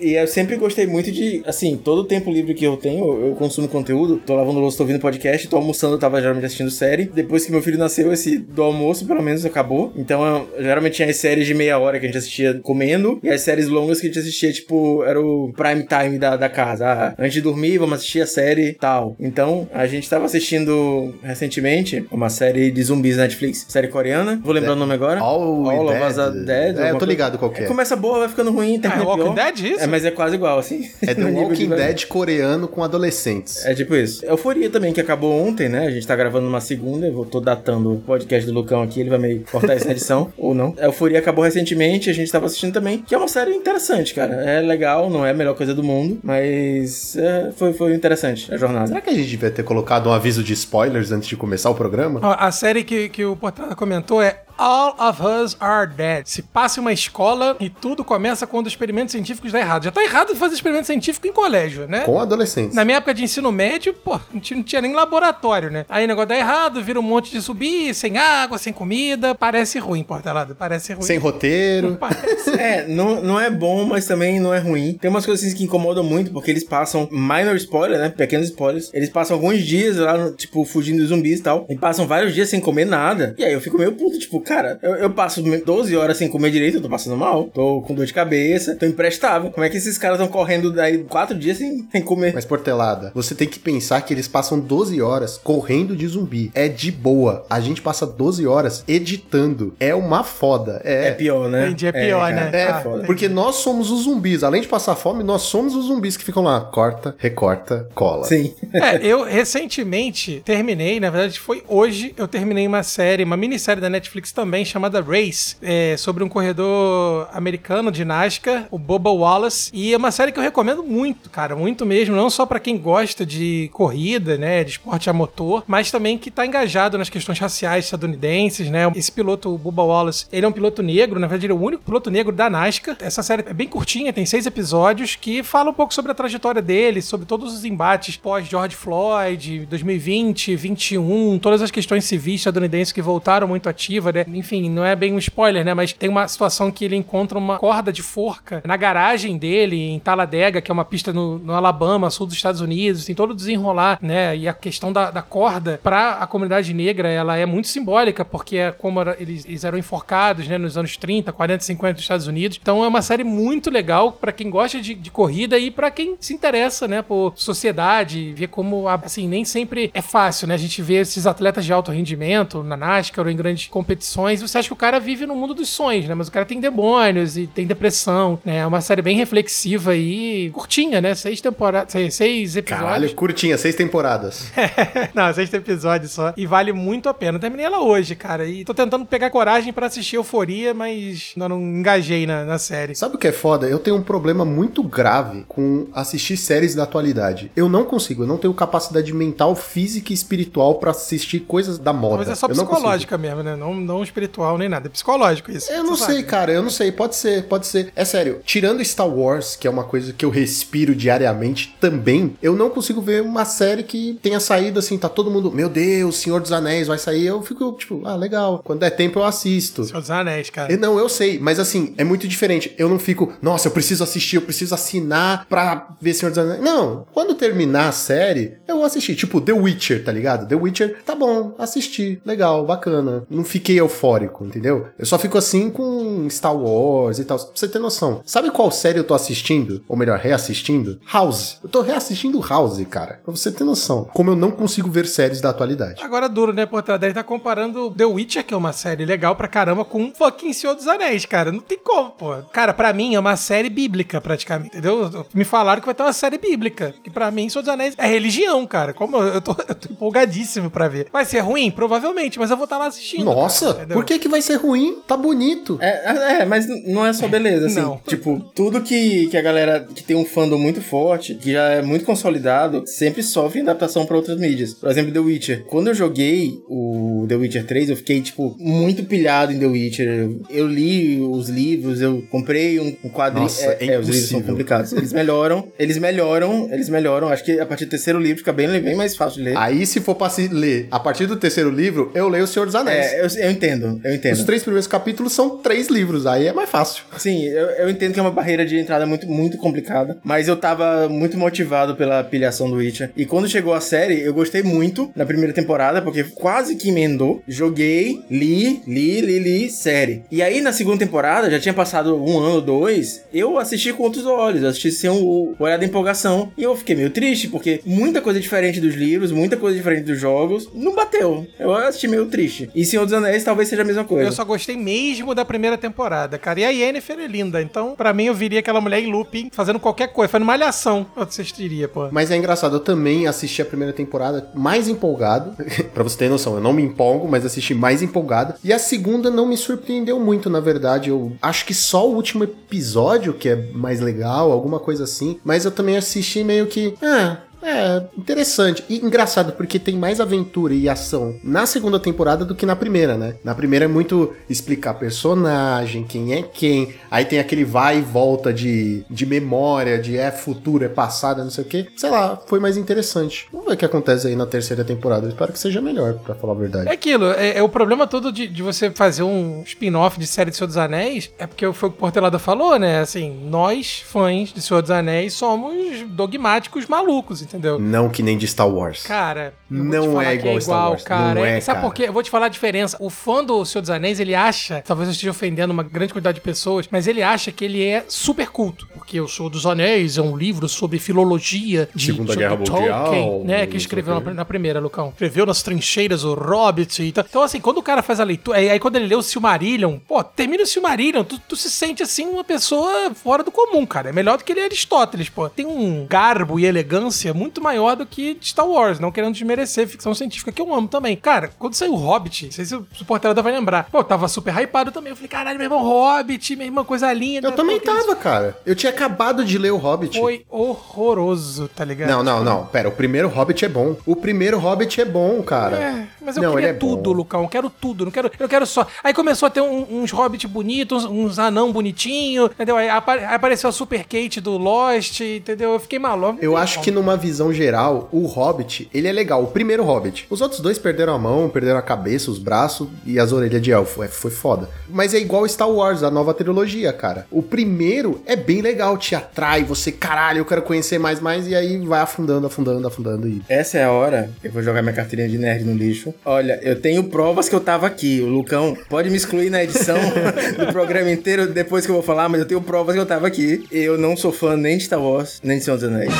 e eu sempre gostei muito de, assim, todo o tempo livre que eu tenho, eu consumo conteúdo. Tô lavando louça, tô ouvindo podcast, tô almoçando, eu tava geralmente assistindo série. Depois que meu filho nasceu, esse do almoço, pelo menos, acabou. Então, eu, geralmente tinha as séries de meia hora que a gente assistia comendo e as séries longas que a gente assistia, tipo, era o prime time da, da casa. Ah, antes de dormir, vamos assistir a série tal. Então, a gente tava assistindo recentemente uma série de zumbis na Netflix, série coreana. Vou lembrar o nome agora. All, All of Us Dead. É, eu tô ligado qual é. Começa boa, vai ficando ruim, tem ah, é Walking Dead isso? É, mas é quase igual, assim. É The <laughs> Walking Dead coreano com adolescentes. É tipo isso. Euforia também, que acabou ontem, né? A gente tá gravando uma segunda, eu tô datando o podcast do Lucão aqui, ele vai meio cortar essa edição, <laughs> ou não. Euforia acabou recentemente, a gente tava assistindo também, que é uma série interessante, cara. É legal, não é a melhor coisa do mundo, mas é, foi, foi interessante a jornada. Será que a gente devia ter colocado um aviso de spoilers antes de começar o programa? a série que, que o Portada comentou é All of Us Are Dead. Se passa em uma escola e tudo começa quando os experimentos científicos dá errado. Já tá errado fazer experimento científico em colégio, né? Com adolescentes. Na minha época de ensino médio, pô, não tinha, não tinha nem laboratório, né? Aí o negócio dá errado, vira um monte de subir, sem água, sem comida. Parece ruim, portalado. Parece ruim. Sem roteiro. Parece. <laughs> é, não, não é bom, mas também não é ruim. Tem umas coisas assim, que incomodam muito, porque eles passam minor spoiler, né? Pequenos spoilers. Eles passam alguns dias lá, tipo, fugindo dos zumbis e tal. E passam vários dias sem comer nada. E aí eu fico meio puto, tipo, cara, eu, eu passo 12 horas sem comer direito, eu tô passando mal. Tô com dor de cabeça, tô imprestável. Como é que esses caras estão correndo daí 4 dias sem, sem comer? Mas, Portelada, você tem que pensar que eles passam 12 horas correndo de zumbi. É de boa. A gente passa 12 horas editando. É uma foda. É, é pior, né? Entendi, é pior, é, né? É, ah, foda. Porque nós somos os zumbis. Além de passar fome, nós somos os zumbis que ficam lá. Corta, recorta, cola. Sim. <laughs> é, eu recentemente terminei, na verdade foi hoje, eu terminei uma série, uma minissérie da Netflix também chamada Race, é, sobre um corredor americano de NASCAR, o Bubba Wallace. E é uma série que eu recomendo muito, cara, muito mesmo. Não só para quem gosta de corrida, né, de esporte a motor, mas também que tá engajado nas questões raciais estadunidenses, né. Esse piloto, o Bubba Wallace, ele é um piloto negro, na verdade ele é o único piloto negro da NASCAR. Essa série é bem curtinha, tem seis episódios, que fala um pouco sobre a trajetória dele, sobre todos os embates pós George Floyd, 2020, 21, todas as questões civis estadunidenses que voltaram muito ativa, né? Enfim, não é bem um spoiler, né? Mas tem uma situação que ele encontra uma corda de forca na garagem dele, em Talladega, que é uma pista no, no Alabama, sul dos Estados Unidos, tem todo o desenrolar, né? E a questão da, da corda para a comunidade negra, ela é muito simbólica, porque é como era, eles, eles eram enforcados, né? Nos anos 30, 40, 50 dos Estados Unidos. Então é uma série muito legal para quem gosta de, de corrida e para quem se interessa, né? Por sociedade, ver como, assim, nem sempre é fácil, né? A gente vê esses atletas de alto rendimento na NASCAR ou em grandes competições, você acha que o cara vive no mundo dos sonhos, né? Mas o cara tem demônios e tem depressão, né? É uma série bem reflexiva e curtinha, né? Seis temporadas, seis, seis episódios. Caralho, curtinha, seis temporadas. <laughs> Não, seis episódios só. E vale muito a pena. terminei ela hoje, cara. E tô tentando pegar coragem para assistir Euforia, mas não, não engajei na, na série. Sabe o que é foda? Eu tenho um problema muito grave com assistir séries da atualidade. Eu não consigo, eu não tenho capacidade mental, física e espiritual para assistir coisas da moda. Mas é só psicológica mesmo, né? Não, não espiritual nem nada. É psicológico isso. Eu não sei, sabe. cara. Eu não sei. Pode ser, pode ser. É sério. Tirando Star Wars, que é uma coisa que eu respiro diariamente também, eu não consigo ver uma série que tenha saído assim, tá todo mundo, meu Deus, Senhor dos Anéis vai sair. Eu fico tipo, ah, legal. Quando é tempo eu assisto. Senhor dos Anéis, cara. E, não, eu sei. Mas assim, é muito diferente. Eu não fico, nossa, eu preciso assistir, eu preciso assinar pra ver Senhor dos Anéis. Não. Quando terminar a série, eu vou assistir. Tipo, The Witcher, tá ligado? The Witcher, tá bom, assisti. Legal, bacana. Não fiquei eufórico, entendeu? Eu só fico assim com Star Wars e tal. Pra você ter noção. Sabe qual série eu tô assistindo? Ou melhor, reassistindo? House. Eu tô reassistindo House, cara. Pra você ter noção. Como eu não consigo ver séries da atualidade. Agora duro, né, por trás tá comparando The Witcher, que é uma série legal pra caramba, com um fucking Senhor dos Anéis, cara. Não tem como, pô. Cara, pra mim é uma série bíblica, praticamente, entendeu? Me falaram que vai ter uma série bíblica. Que pra mim, Senhor dos Anéis é religião, cara. Como eu tô, <laughs> eu tô empolgadíssimo pra ver. Vai ser ruim? Provavelmente, mas eu vou estar tá lá assistindo. Nossa, cara, por que que vai ser ruim? Tá bonito. É, é, é mas não é só beleza, assim. Não. Tipo, tudo que, que a galera que tem um fandom muito forte, que já é muito consolidado, sempre sofre adaptação para outras mídias. Por exemplo, The Witcher. Quando eu joguei o The Witcher 3, eu fiquei, tipo, muito pilhado em The Witcher. Eu li os livros, eu comprei um, um quadrinho. Nossa, é, é, é os livros são complicados. Eles melhoram, eles melhoram, eles melhoram. Acho que a partir do terceiro livro fica bem, bem mais fácil de ler. Aí, se for pra se ler a partir do terceiro livro, eu leio O Senhor dos Anéis. É, eu, eu entendo, eu entendo. Os três primeiros capítulos são três livros, aí é mais fácil. Sim, eu, eu entendo que é uma barreira de entrada muito, muito complicada, mas eu tava muito motivado pela pilhação do Witcher. E quando chegou a série, eu gostei muito na primeira temporada, porque quase que emendou. Joguei, li, li, li, li, série. E aí na segunda temporada, já tinha passado um ano, dois, eu assisti com outros olhos, eu assisti sem o, o olhar da empolgação. E eu fiquei meio triste, porque muita coisa diferente dos livros, muita coisa diferente dos jogos, não bateu. Eu assisti meio triste. E Senhor dos Anéis talvez seja a mesma coisa. Eu só gostei mesmo da primeira temporada, cara. E a Yennefer é linda. Então, para mim, eu viria aquela mulher em looping, fazendo qualquer coisa, fazendo malhação. Eu assistiria, pô. Mas é engraçado, eu também assisti a primeira temporada mais empolgado. <laughs> para você ter noção, eu não me empolgo, mas assisti mais empolgado. E a segunda não me surpreendeu muito, na verdade. Eu acho que só o último episódio que é mais legal, alguma coisa assim. Mas eu também assisti meio que. Ah, é, interessante. E engraçado, porque tem mais aventura e ação na segunda temporada do que na primeira, né? Na primeira é muito explicar personagem, quem é quem. Aí tem aquele vai e volta de, de memória, de é futuro, é passado, não sei o que. Sei lá, foi mais interessante. Vamos ver o que acontece aí na terceira temporada. Eu espero que seja melhor, para falar a verdade. É aquilo, é, é o problema todo de, de você fazer um spin-off de série de Senhor dos Anéis, é porque foi o que o Portelada falou, né? Assim, nós, fãs de Senhor dos Anéis, somos dogmáticos malucos, entendeu? Entendeu? Não que nem de Star Wars. Cara, não é igual, é igual Star Wars. Cara. Não é, Sabe cara. por quê? Eu vou te falar a diferença. O fã do Senhor dos Anéis, ele acha, talvez eu esteja ofendendo uma grande quantidade de pessoas, mas ele acha que ele é super culto. Porque o Senhor dos Anéis é um livro sobre filologia de Segunda Guerra Tolkien, Mundial, né? Que escreveu na, na, primeira, Lucão. Escreveu nas trincheiras o Hobbit e tal. Então, assim, quando o cara faz a leitura, aí, aí quando ele lê o Silmarillion, pô, termina o Silmarillion, tu, tu se sente assim uma pessoa fora do comum, cara. É melhor do que ele Aristóteles, pô. Tem um garbo e elegância muito muito maior do que Star Wars, não querendo desmerecer ficção científica, que eu amo também. Cara, quando saiu o Hobbit, não sei se o Portela vai lembrar, pô, tava super hypado também. Eu falei, caralho, meu irmão, Hobbit, minha irmã, coisa linda. Eu também tava, cara. Eu tinha acabado de ler o Hobbit. Foi horroroso, tá ligado? Não, não, não. Pera, o primeiro Hobbit é bom. O primeiro Hobbit é bom, cara. É, mas eu Não, queria é tudo, bom. Lucão. Eu quero tudo. Não quero, eu quero só. Aí começou a ter um- uns hobbits bonitos, uns, uns anão bonitinho, entendeu? Aí apareceu a Super Kate do Lost, entendeu? Eu fiquei maluco. Eu acho que numa visão geral, o Hobbit, ele é legal. O primeiro Hobbit. Os outros dois perderam a mão, perderam a cabeça, os braços e as orelhas de elfo. É, foi foda. Mas é igual Star Wars, a nova trilogia, cara. O primeiro é bem legal, te atrai, você, caralho, eu quero conhecer mais, mais, e aí vai afundando, afundando, afundando e... Essa é a hora, eu vou jogar minha carteirinha de nerd no lixo. Olha, eu tenho provas que eu tava aqui. O Lucão pode me excluir na edição <laughs> do programa inteiro depois que eu vou falar, mas eu tenho provas que eu tava aqui. Eu não sou fã nem de Star Wars, nem de Senhor dos Anéis.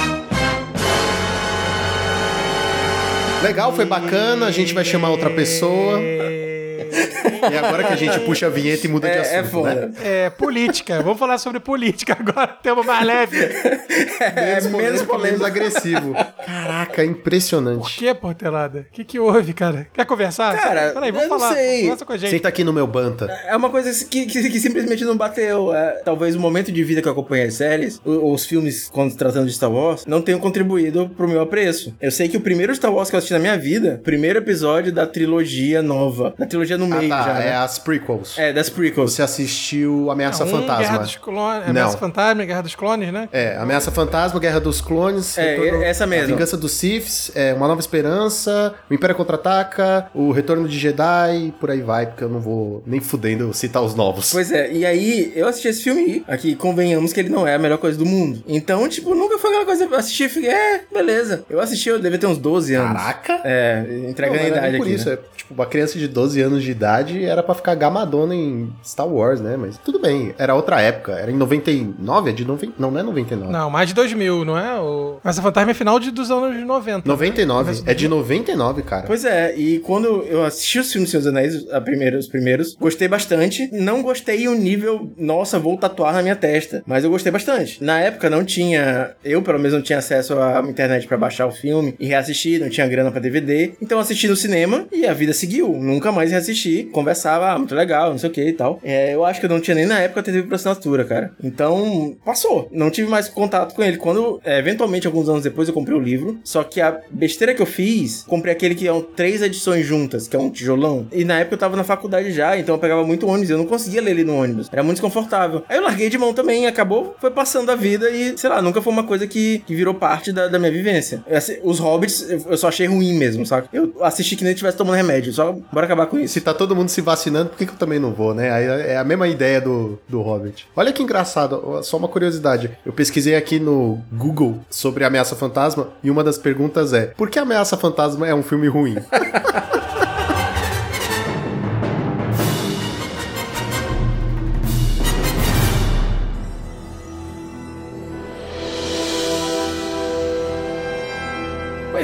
Legal, foi bacana, a gente vai chamar outra pessoa. <laughs> E agora que a gente puxa a vinheta e muda de É, assunto, é foda. né? É, política. Vamos falar sobre política agora, tema mais <laughs> leve. É menos menos polêmico. agressivo. Caraca, é Por impressionante. que, Portelada? O que, que houve, cara? Quer conversar? Cara, Peraí, vamos eu não falar. sei. Conversa com a gente. Senta aqui no meu banta. É uma coisa que, que, que simplesmente não bateu. É, talvez o momento de vida que eu acompanhei as séries, o- os filmes, quando tratando de Star Wars, não tenham contribuído pro meu apreço. Eu sei que o primeiro Star Wars que eu assisti na minha vida, primeiro episódio da trilogia nova. Da trilogia no Ah, meio tá, já. Né? é as prequels. É, das prequels. Você assistiu Ameaça Um, Fantasma. Guerra dos Clones, Não. Ameaça Fantasma, Guerra dos Clones, né? É, Ameaça Fantasma, Guerra dos Clones. É, essa mesmo. A Vingança dos Siths, é, Uma Nova Esperança, O Império Contra-Ataca, O Retorno de Jedi, por aí vai, porque eu não vou nem fudendo citar os novos. Pois é, e aí eu assisti esse filme aí, aqui, convenhamos que ele não é a melhor coisa do mundo. Então, tipo, nunca foi aquela coisa, eu assisti e fiquei, é, beleza. Eu assisti, eu devia ter uns 12 anos. Caraca! É, Não, entregando não a era idade por aqui, isso, né? é tipo, uma criança de 12 anos de idade era pra ficar gamadona em Star Wars, né? Mas tudo bem, era outra época, era em 99, é de 90, não, não é 99. Não, mais de 2000, não é? O... Ameaça Fantasma é final de, dos anos 90. 99, é de 99, cara. Pois é, e quando eu assisti os filmes dos Anéis, a primeira, os primeiros, gostei bastante. Não gostei o nível, nossa, vou tatuar na minha testa. Mas eu gostei bastante. Na época não tinha, eu pelo menos não tinha acesso à internet pra baixar o filme e reassistir, não tinha grana pra DVD. Então eu assisti no cinema e a vida seguiu. Nunca mais reassisti. Conversava, ah, muito legal, não sei o que e tal. É, eu acho que eu não tinha nem na época TV por assinatura, cara. Então, passou. Não tive mais contato com ele. Quando, é, eventualmente, alguns anos depois, eu comprei o livro. Só que a besteira que eu fiz, comprei aquele que é um, três edições juntas, que é um tijolão. E na época eu tava na faculdade já, então eu pegava muito ônibus. Eu não conseguia ler ele no ônibus. Era muito desconfortável. Aí eu larguei de mão também, acabou, foi passando a vida e, sei lá, nunca foi uma coisa que, que virou parte da, da minha vivência. Eu, assi- os Hobbits, eu, eu só achei ruim mesmo, saca? Eu assisti que nem estivesse tomando remédio. Só bora acabar com isso. Se tá todo mundo se vacinando, por que, que eu também não vou, né? Aí é a mesma ideia do, do Hobbit. Olha que engraçado, só uma curiosidade. Eu pesquisei aqui no Google sobre Ameaça Fantasma e uma das perguntas é: por que Ameaça Fantasma é um filme ruim? <laughs>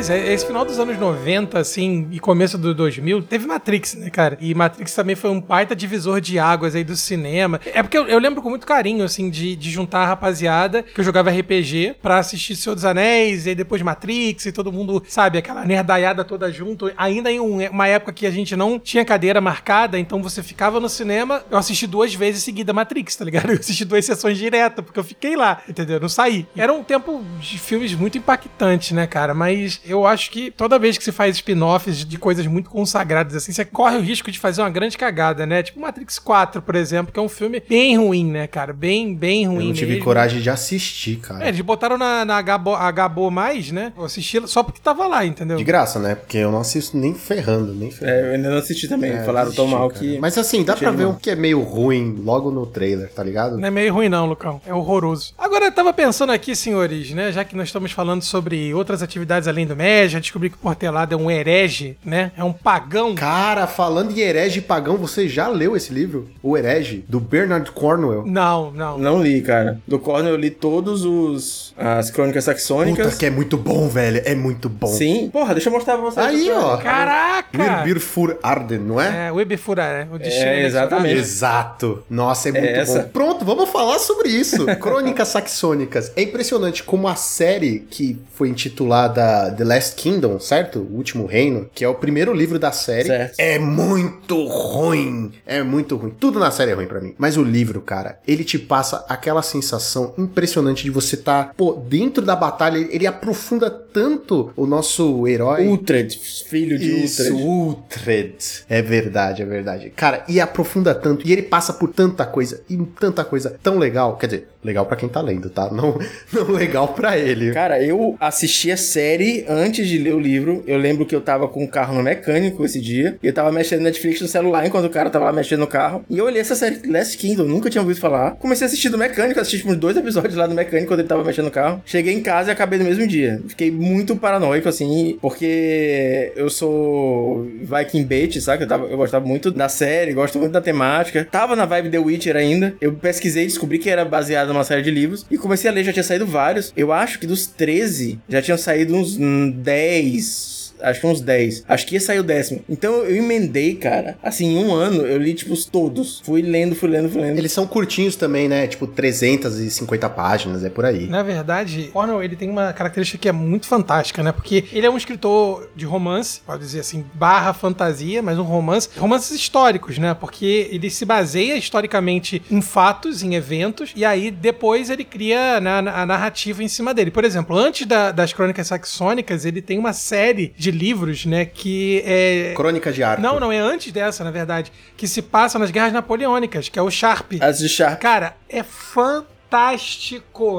Pois é, esse final dos anos 90, assim, e começo do 2000, teve Matrix, né, cara? E Matrix também foi um baita divisor de águas aí do cinema. É porque eu, eu lembro com muito carinho, assim, de, de juntar a rapaziada que eu jogava RPG pra assistir Senhor dos Anéis, e aí depois Matrix, e todo mundo, sabe, aquela nerdaiada toda junto. Ainda em um- uma época que a gente não tinha cadeira marcada, então você ficava no cinema, eu assisti duas vezes seguida Matrix, tá ligado? <laughs> Eu assisti duas sessões direto, porque eu fiquei lá, entendeu? Eu Não saí. Era um tempo de filmes muito impactante, né, cara? Mas eu acho que toda vez que se faz spin-offs de coisas muito consagradas assim, você corre o risco de fazer uma grande cagada, né? Tipo Matrix 4, por exemplo, que é um filme bem ruim, né, cara? Bem, bem ruim Eu não tive mesmo. coragem de assistir, cara. É, eles botaram na, na Gabo, Gabo mais, né? Eu assisti só porque tava lá, entendeu? De graça, né? Porque eu não assisto nem ferrando, nem ferrando. É, eu ainda não assisti também. É, Falaram tão assisti, mal cara. que. Mas assim, dá pra ver o que é meio ruim logo no trailer, tá ligado? Não é meio ruim, não, Lucão. É horroroso. Agora, eu tava pensando aqui, senhores, né? Já que nós estamos falando sobre outras atividades além do Já descobri que o Portelado é um herege, né? É um pagão. Cara, falando em herege e pagão, você já leu esse livro? O Herege, do Bernard Cornwell? Não, não. Não li, cara. Do Cornwell eu li todos os... as crônicas saxônicas. Puta que é muito bom, velho. É muito bom. Sim. Porra, deixa eu mostrar pra vocês. Aí, ó. Caraca! Wirbir Arden, não é? É, o Ibifura, né? O destino É, exatamente. Exato. Nossa, é muito essa. bom. Pronto, vamos falar sobre isso. <laughs> Crônicas Saxônicas. É impressionante como a série que foi intitulada The Last Kingdom, certo? O Último Reino, que é o primeiro livro da série, Certo. é muito ruim. É muito ruim. Tudo na série é ruim pra mim. Mas o livro, cara, ele te passa aquela sensação impressionante de você estar, pô, dentro da batalha. Ele aprofunda tanto o nosso herói. Uhtred, filho de Isso. Uhtred. É verdade, é verdade. Cara, e aprofunda tanto, e ele passa por tanta coisa, e tanta coisa tão legal. Quer dizer, legal pra quem tá lendo, tá? Não, <laughs> não legal pra ele. Cara, eu assisti a série antes de ler o livro. Eu lembro que eu tava com o carro no mecânico esse dia. E eu tava mexendo no Netflix no celular enquanto o cara tava lá mexendo no carro. E eu olhei essa série Last Kingdom, nunca tinha ouvido falar. Comecei a assistir do mecânico, assisti uns dois episódios lá do mecânico quando ele tava mexendo no carro. Cheguei em casa e acabei no mesmo dia. Fiquei muito paranoico, assim, porque eu sou Viking bait, sabe? Eu, tava, eu gostava muito da série, gosto muito da temática. Tava na vibe The Witcher ainda. Eu pesquisei, descobri que era baseado numa série de livros. E comecei a ler, já tinha saído vários. Eu acho que dos 13 já tinham saído uns hum, 10. Acho que uns 10. Acho que ia sair o décimo. Então eu emendei, cara. Assim, em um ano eu li, tipo, os todos. Fui lendo, fui lendo, fui lendo. Eles são curtinhos também, né? Tipo, 350 páginas, é por aí. Na verdade, Cornwell, ele tem uma característica que é muito fantástica, né? Porque ele é um escritor de romance, pode dizer assim, barra fantasia, mas um romance, romances históricos, né? Porque ele se baseia historicamente em fatos, em eventos, e aí depois ele cria na- na- a narrativa em cima dele. Por exemplo, antes da- das crônicas saxônicas, ele tem uma série de livros, né? Que é. Crônica de Arthur. Não, não, é antes dessa, na verdade, que se passa nas guerras napoleônicas, que é o Sharp. As de Sharp. Cara, é fantástico.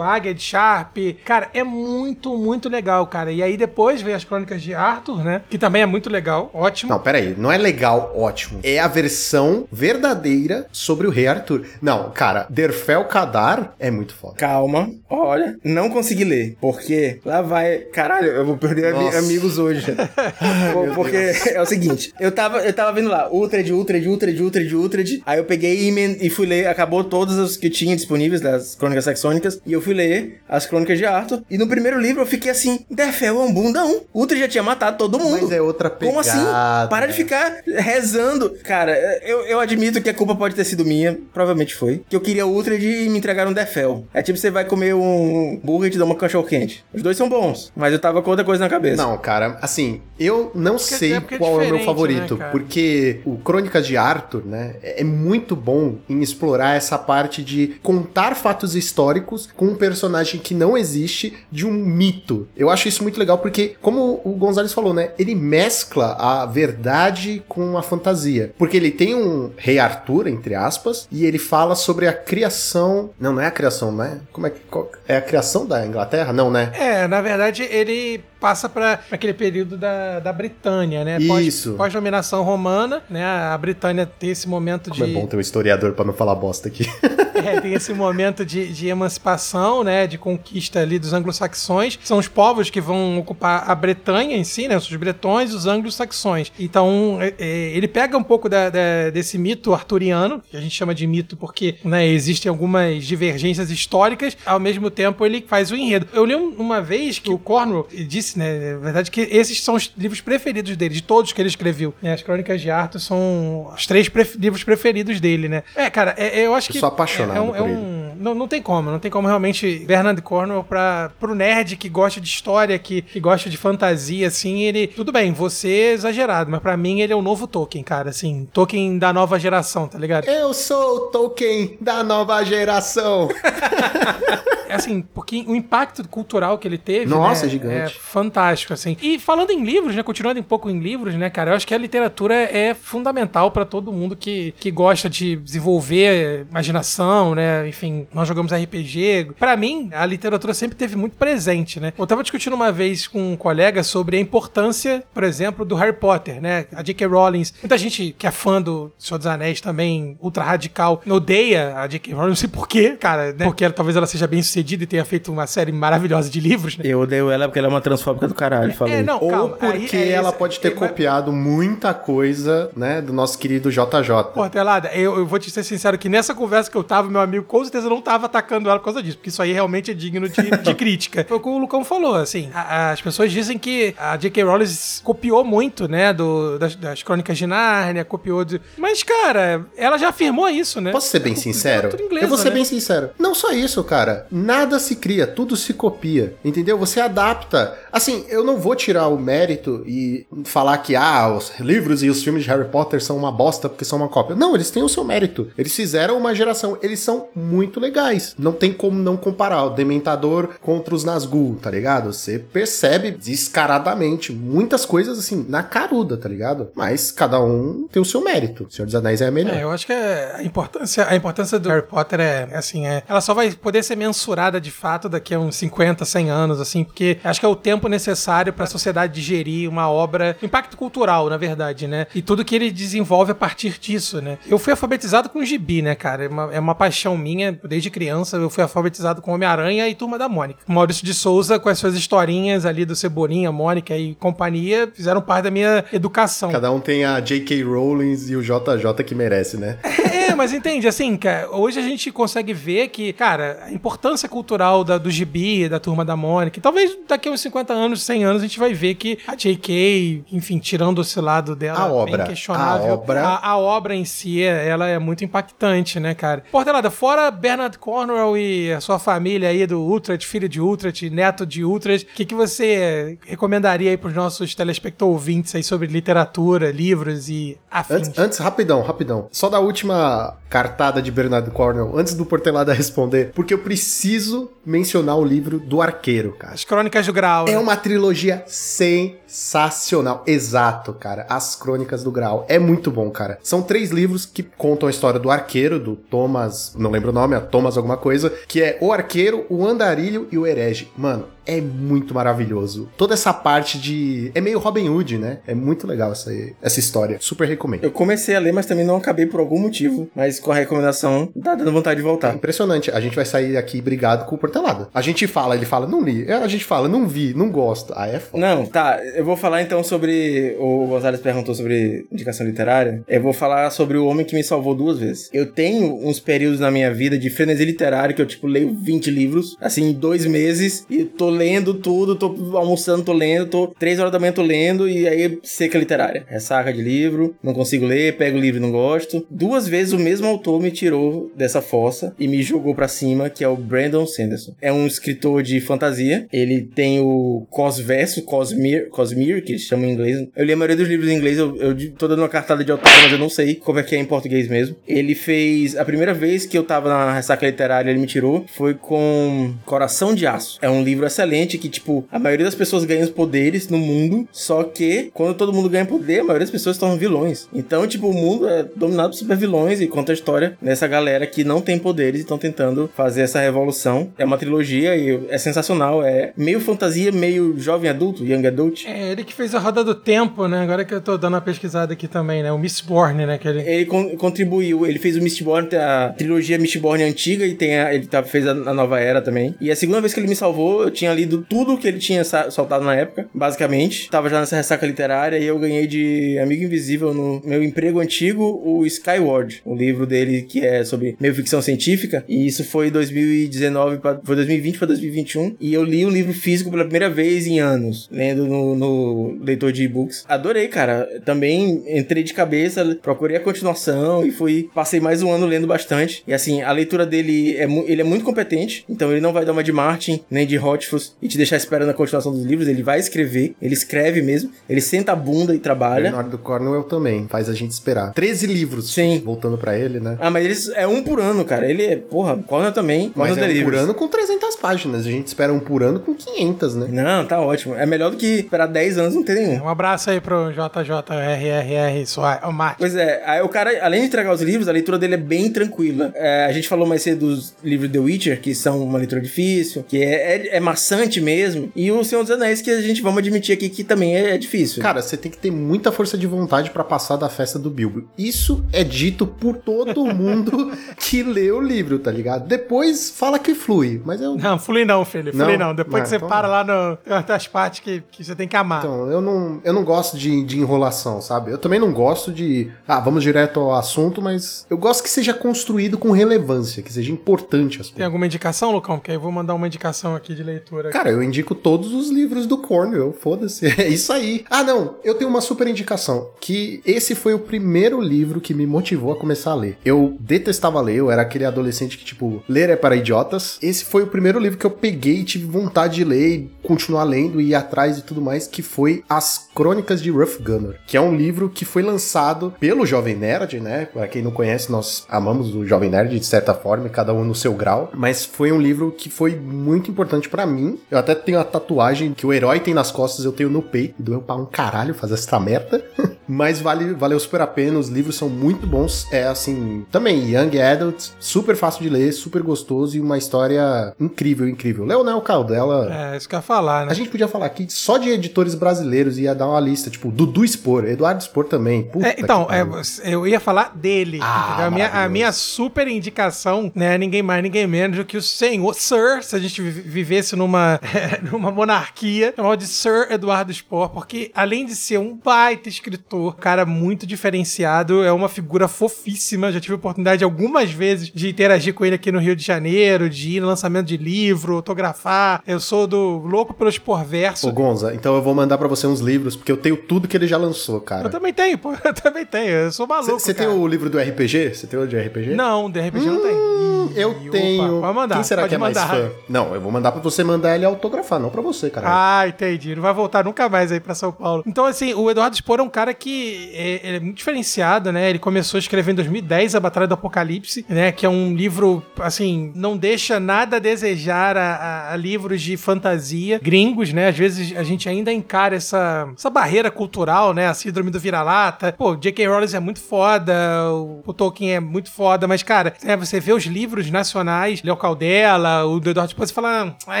Águia de Sharp. Cara, é muito, muito legal, cara. E aí depois vem as crônicas de Arthur, né? Que também é muito legal. Ótimo. Não, peraí, não é legal, ótimo. É a versão verdadeira sobre o rei Arthur. Não, cara, Derfel Kadar é muito foda. Calma, olha, não consegui ler, porque lá vai. Caralho, eu vou perder Nossa. amigos hoje. <laughs> Por- porque é o seguinte, eu tava, eu tava vendo lá, Ultred, Ultred, Ultred, Ultred, Ultred. Aí eu peguei e, e fui ler, acabou todas as que tinha disponíveis das crônicas saxônicas, e eu fui ler as crônicas de Arthur. E no primeiro livro eu fiquei assim: Defel é um bundão. Ultred já tinha matado todo mundo. Mas é outra Como assim? pegada. Para de ficar rezando. Cara, eu, eu admito que a culpa pode ter sido minha. Provavelmente foi. Que eu queria Ultred e me entregaram um Defel. É tipo você vai comer um burger e te dá uma cachorro quente. Os dois são bons, mas eu tava com outra coisa na cabeça. Não, cara, assim, eu não sei é porque é qual é o meu diferente, favorito, né, porque o Crônicas de Arthur, né, é muito bom em explorar essa parte de contar fatos históricos com um personagem que não existe de um mito. Eu acho isso muito legal porque, como o Gonzalez falou, né, ele mescla a verdade com a fantasia, porque ele tem um rei Arthur, entre aspas, e ele fala sobre a criação, não, não é a criação, né? Como é que é a criação da Inglaterra? Não, né? É, na verdade, ele passa para aquele período da, da Britânia, né? Pós- Isso. Pós-dominação romana, né? A Britânia tem esse momento Como de. é bom ter um historiador pra não falar bosta aqui. <laughs> É, tem esse momento de, de emancipação, né, de conquista ali dos anglo-saxões. São os povos que vão ocupar a Bretanha em si, né, os bretões e os anglo-saxões. Então, é, é, ele pega um pouco da- da- desse mito arturiano, que a gente chama de mito porque né, existem algumas divergências históricas, ao mesmo tempo ele faz o enredo. Eu li um- uma vez que o Cornwell disse, né, na verdade, que esses são os livros preferidos dele, de todos que ele escreveu. né, as Crônicas de Arthur são os três pref- livros preferidos dele, né. É, cara, é- eu acho Eu que... sou apaixonado é um- é por um- Não, não tem como, não tem como realmente. Bernard Cornwell, pra, pro nerd que gosta de história, que, que gosta de fantasia, assim, ele. Tudo bem, você é exagerado, mas pra mim ele é o novo Tolkien, cara, assim. Tolkien da nova geração, tá ligado? Eu sou o Tolkien da nova geração. <laughs> É assim, porque o impacto cultural que ele teve. Nossa, né, gigante. É fantástico, assim. E falando em livros, né? Continuando um pouco em livros, né, cara? Eu acho que a literatura é fundamental pra todo mundo que, que gosta de desenvolver imaginação, né? Enfim, nós jogamos RPG. Pra mim, a literatura sempre teve muito presente, né? Eu tava discutindo uma vez com um colega sobre a importância, por exemplo, do Harry Potter, né? A J.K. Rowling. Muita gente que é fã do Senhor dos Anéis também, ultra radical, odeia a J.K. Rowling, não sei porquê, cara, né? Porque ela- talvez ela seja bem sucedida sucedida e tenha feito uma série maravilhosa de livros, né? Eu odeio ela porque ela é uma transfóbica do caralho, falei. É, não, Ou calma. porque aí é ela esse- pode ter é, mas- copiado muita coisa, né, do nosso querido JJ. Pô, Telada, eu, eu vou te ser sincero que nessa conversa que eu tava, meu amigo com certeza não tava atacando ela por causa disso, porque isso aí realmente é digno de, <laughs> de crítica. Foi o que o Lucão falou, assim, a- as pessoas dizem que a J.K. Rowling copiou muito, né, do, das, das crônicas de Nárnia, copiou de... Mas, cara, ela já afirmou isso, né? Posso ser bem sincero? Inglesa, eu vou ser né? bem sincero. Não só isso, cara. Nada se cria, tudo se copia. Entendeu? Você adapta. Assim, eu não vou tirar o mérito e falar que, ah, os livros e os filmes de Harry Potter são uma bosta porque são uma cópia. Não, eles têm o seu mérito. Eles fizeram uma geração. Eles são muito legais. Não tem como não comparar o Dementador contra os Nazgûl, tá ligado? Você percebe descaradamente muitas coisas, assim, na caruda, tá ligado? Mas cada um tem o seu mérito. O Senhor dos Anéis é a melhor. É, eu acho que é a importância, a importância do Harry Potter é, assim, é, ela só vai poder ser mensurada de fato daqui a uns 50, 100 anos, assim, porque acho que é o tempo necessário para a sociedade digerir uma obra, impacto cultural, na verdade, né? E tudo que ele desenvolve a partir disso, né? Eu fui alfabetizado com gibi, né, cara? É uma, é uma paixão minha, desde criança, eu fui alfabetizado com Homem-Aranha e Turma da Mônica. Maurício de Souza, com as suas historinhas ali do Cebolinha, Mônica e companhia, fizeram parte da minha educação. Cada um tem a J.K. Rowling e o JJ que merece, né? É, mas entende, assim, cara, hoje a gente consegue ver que, cara, a importância cultural da, do gibi, da turma da Mônica, e talvez daqui a uns 50 anos, 100 anos, a gente vai ver que a J.K., enfim, tirando esse lado dela, A obra, bem questionável, a obra- a, a obra em si, ela é muito impactante, né, cara? Portelada, fora Bernard Cornwell e a sua família aí do Utrecht, filho de Utrecht, neto de Utrecht, o que, que você recomendaria aí pros nossos telespectadores ouvintes aí sobre literatura, livros e afins? Antes, antes, rapidão, rapidão. Só da última cartada de Bernardo Cornell, antes do Portelada responder, porque eu preciso mencionar o livro do Arqueiro, cara. As Crônicas do Grau. É né? uma trilogia sensacional. Exato, cara. As Crônicas do Graal. É muito bom, cara. São três livros que contam a história do arqueiro, do Thomas, não lembro o nome, é Thomas alguma coisa, que é o arqueiro, o andarilho e o herege. Mano, é muito maravilhoso. Toda essa parte de. É meio Robin Hood, né? É muito legal essa, essa história. Super recomendo. Eu comecei a ler, mas também não acabei por algum motivo. Mas com a recomendação, tá dando vontade de É voltar. impressionante. A gente vai sair aqui brigado com o Portelada. A gente fala, ele fala, não li. A gente fala, não vi, não gosto. Aí é foda. Não, tá. Eu vou falar então sobre. O Gonzalez perguntou sobre indicação literária. Eu vou falar sobre o homem que me salvou duas vezes. Eu tenho uns períodos na minha vida de frenesi literário que eu, tipo, leio 20 livros, assim, em dois meses, e tô lendo tudo, tô almoçando, tô lendo, tô três horas da manhã tô lendo, e aí seca literária. Ressaca de livro, não consigo ler, pego o livro e não gosto. Duas vezes o mesmo autor me tirou dessa fossa e me jogou pra cima, que é o Brandon Sanderson. É um escritor de fantasia. Ele tem o Cosverso, Cosmere, Cosmere, que eles chamam em inglês. Eu li a maioria dos livros em inglês, eu, eu tô dando uma cartada de autor, mas eu não sei como é que é em português mesmo. Ele fez. A primeira vez que eu tava na ressaca literária, ele me tirou, foi com Coração de Aço. É um livro excelente que, tipo, a maioria das pessoas ganha os poderes no mundo, só que quando todo mundo ganha poder, a maioria das pessoas tornam vilões. Então, tipo, o mundo é dominado por super vilões e conta a história dessa galera que não tem poderes e estão tentando fazer essa revolução. É uma trilogia e é sensacional. É meio fantasia, meio jovem adulto, young adult. É, ele que fez a Roda do Tempo, né? Agora que eu tô dando uma pesquisada aqui também, né? O Mistborn, né? Que ele... Ele con- contribuiu, ele fez o Mistborn, a trilogia Mistborn antiga e tem a, ele tá, fez a, a nova era também. E a segunda vez que ele me salvou, eu tinha lido tudo que ele tinha soltado na época, basicamente. Tava já nessa ressaca literária e eu ganhei de Amigo Invisível no meu emprego antigo, o Skyward, o livro dele que é sobre meio ficção científica. E isso foi 2019 pra, foi 2020 para 2021 e eu li o livro físico pela primeira vez em anos, lendo no, no leitor de e-books. Adorei, cara. Também entrei de cabeça, procurei a continuação e fui passei mais um ano lendo bastante. E assim, a leitura dele é ele é muito competente, então ele não vai dar uma de Martin nem de Hotfuss e te deixar esperando a continuação dos livros, ele vai escrever, ele escreve mesmo, ele senta a bunda e trabalha. Bernardo Cornwell também, faz a gente esperar. 13 livros. Sim. Voltando pra ele, né? Ah, mas eles é um por ano, cara. Ele é, porra, Cornell também. Mas é um por Delivers. ano com 300 páginas. A gente espera um por ano com 500, né? Não, tá ótimo. É melhor do que esperar 10 anos e não ter nenhum. Um abraço aí pro JJRRR Soares. O Martin. Pois é, aí o cara, além de entregar os livros, a leitura dele é bem tranquila. É, a gente falou mais cedo dos livros The Witcher, que são uma leitura difícil, que é, é, é maçante interessante mesmo. E o Senhor dos Anéis, que a gente vamos admitir aqui que também é, é difícil. Cara, você tem que ter muita força de vontade para passar da festa do Bilbo. Isso é dito por todo mundo <laughs> que lê o livro, tá ligado? Depois fala que flui, mas eu. Não, flui não, filho. Flui não. não. Depois ah, que você então... para lá no, nas partes que, que você tem que amar. Então, eu não, eu não gosto de, de enrolação, sabe? Eu também não gosto de. Ah, vamos direto ao assunto, mas eu gosto que seja construído com relevância, que seja importante as coisas. Tem alguma indicação, Lucão? Porque aí eu vou mandar uma indicação aqui de leitura. Cara, eu indico todos os livros do Cornwell, foda-se. <laughs> É isso aí. Ah, não, eu tenho uma super indicação, que esse foi o primeiro livro que me motivou a começar a ler. Eu detestava ler, eu era aquele adolescente que, tipo, ler é para idiotas. Esse foi o primeiro livro que eu peguei e tive vontade de ler e continuar lendo e ir atrás e tudo mais, que foi As Crônicas de Rough Gunner, que é um livro que foi lançado pelo Jovem Nerd, né? Pra quem não conhece, nós amamos o Jovem Nerd de certa forma, cada um no seu grau, mas foi um livro que foi muito importante para mim. Eu até tenho a tatuagem que o herói tem nas costas, eu tenho no peito, doeu pra um caralho fazer essa merda. <laughs> mas vale, valeu super a pena, os livros são muito bons. É assim, também Young Adult, super fácil de ler, super gostoso e uma história incrível, incrível. Leonel Caldela. É, isso que eu ia falar, né? A gente podia falar aqui só de editores brasileiros ia dar uma lista, tipo, Dudu Spor, Eduardo Spor também. Puta é, então, é, eu ia falar dele. Ah, a, minha, a minha super indicação, né, ninguém mais, ninguém menos do que o senhor, Sir, se a gente vivesse numa, <laughs> numa monarquia, chamado de Sir Eduardo Spor, porque além de ser um baita escritor, cara muito diferenciado, é uma figura fofíssima, já tive a oportunidade algumas vezes de interagir com ele aqui no Rio de Janeiro, de ir no lançamento de livro, autografar. Eu sou do louco pelo Spor Verso. Ô Gonza, então eu vou mandar para você uns livros, porque eu tenho tudo que ele já lançou, cara. Eu também tenho, pô. <laughs> Eu também tenho. Eu sou maluco. Você tem o livro do RPG? Você tem o de RPG? Não, de RPG hum, não tem. Hum, eu tenho. Pode mandar. Quem será que é mandar. mais fã? Não, eu vou mandar pra você mandar ele autografar, não pra você, cara. Ah, entendi. Não vai voltar nunca mais aí pra São Paulo. Então, assim, o Eduardo Spor é um cara que é, é muito diferenciado, né? Ele começou a escrever em 2010 A Batalha do Apocalipse, né? Que é um livro, assim, não deixa nada a desejar a, a, a livros de fantasia gringos, né? Às vezes a gente ainda encara essa, essa barreira cultural, né? A síndrome do vira-lata. Pô, J.K. Rowling é muito foda, o, o, Tolkien é muito foda, mas, cara, é, você vê os livros nacionais, Leo Caldela, o do Eduardo você fala, ah,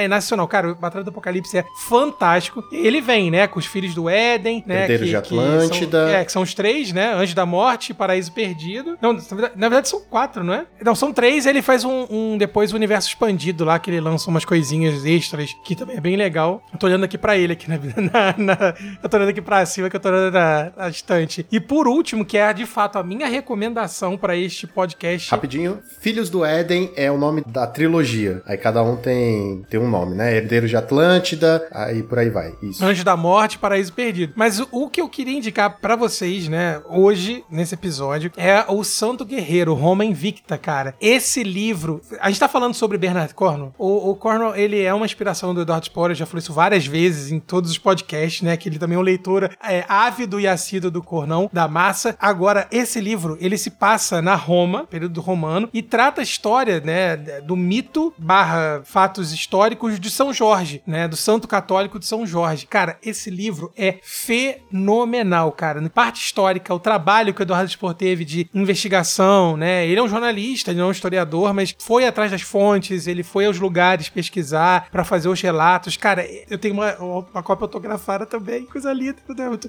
é nacional. Cara, o Batalha do Apocalipse é fantástico. Ele vem, né, com os Filhos do Éden, né? Herdeiro que, de Atlântida. Que são, é, que são os três, né? Anjo da Morte, Paraíso Perdido. Não, na verdade são quatro, não é? Não, são três. Ele faz um, um depois o universo expandido lá, que ele lança umas coisinhas extras, que também é bem legal. Eu tô olhando aqui pra ele, aqui <laughs> na, na, na eu tô olhando aqui pra cima, que eu tô olhando na, na estante. E por último, que é de fato a minha recomendação para este podcast. Rapidinho, Filhos do Éden é o nome da trilogia. Aí cada um tem, tem um nome, né? Herdeiro de Atlântida, aí por aí vai. Isso. Anjo da Morte, Paraíso Perdido. Mas o, que eu queria indicar para vocês, né, hoje, nesse episódio, é o Santo Guerreiro, Roma Invicta, cara. Esse livro, a gente tá falando sobre Bernard Cornwell. O, o Cornwell, ele é uma inspiração do Eduardo eu já falei isso várias vezes em todos os podcasts, né, que ele também é um leitor é, ávido e assíduo do Cornão, da massa. Agora, esse livro, ele se passa na Roma, período romano, e trata a história, né, do mito barra fatos históricos de São Jorge, né, do santo católico de São Jorge. Cara, esse livro é fenomenal, cara. Na parte histórica, o trabalho que o Eduardo Spor teve de investigação, né, ele é um jornalista, ele não é um historiador, mas foi atrás das fontes, ele foi aos lugares pesquisar para fazer os relatos. Cara, eu tenho uma, uma cópia autografada também, coisa linda.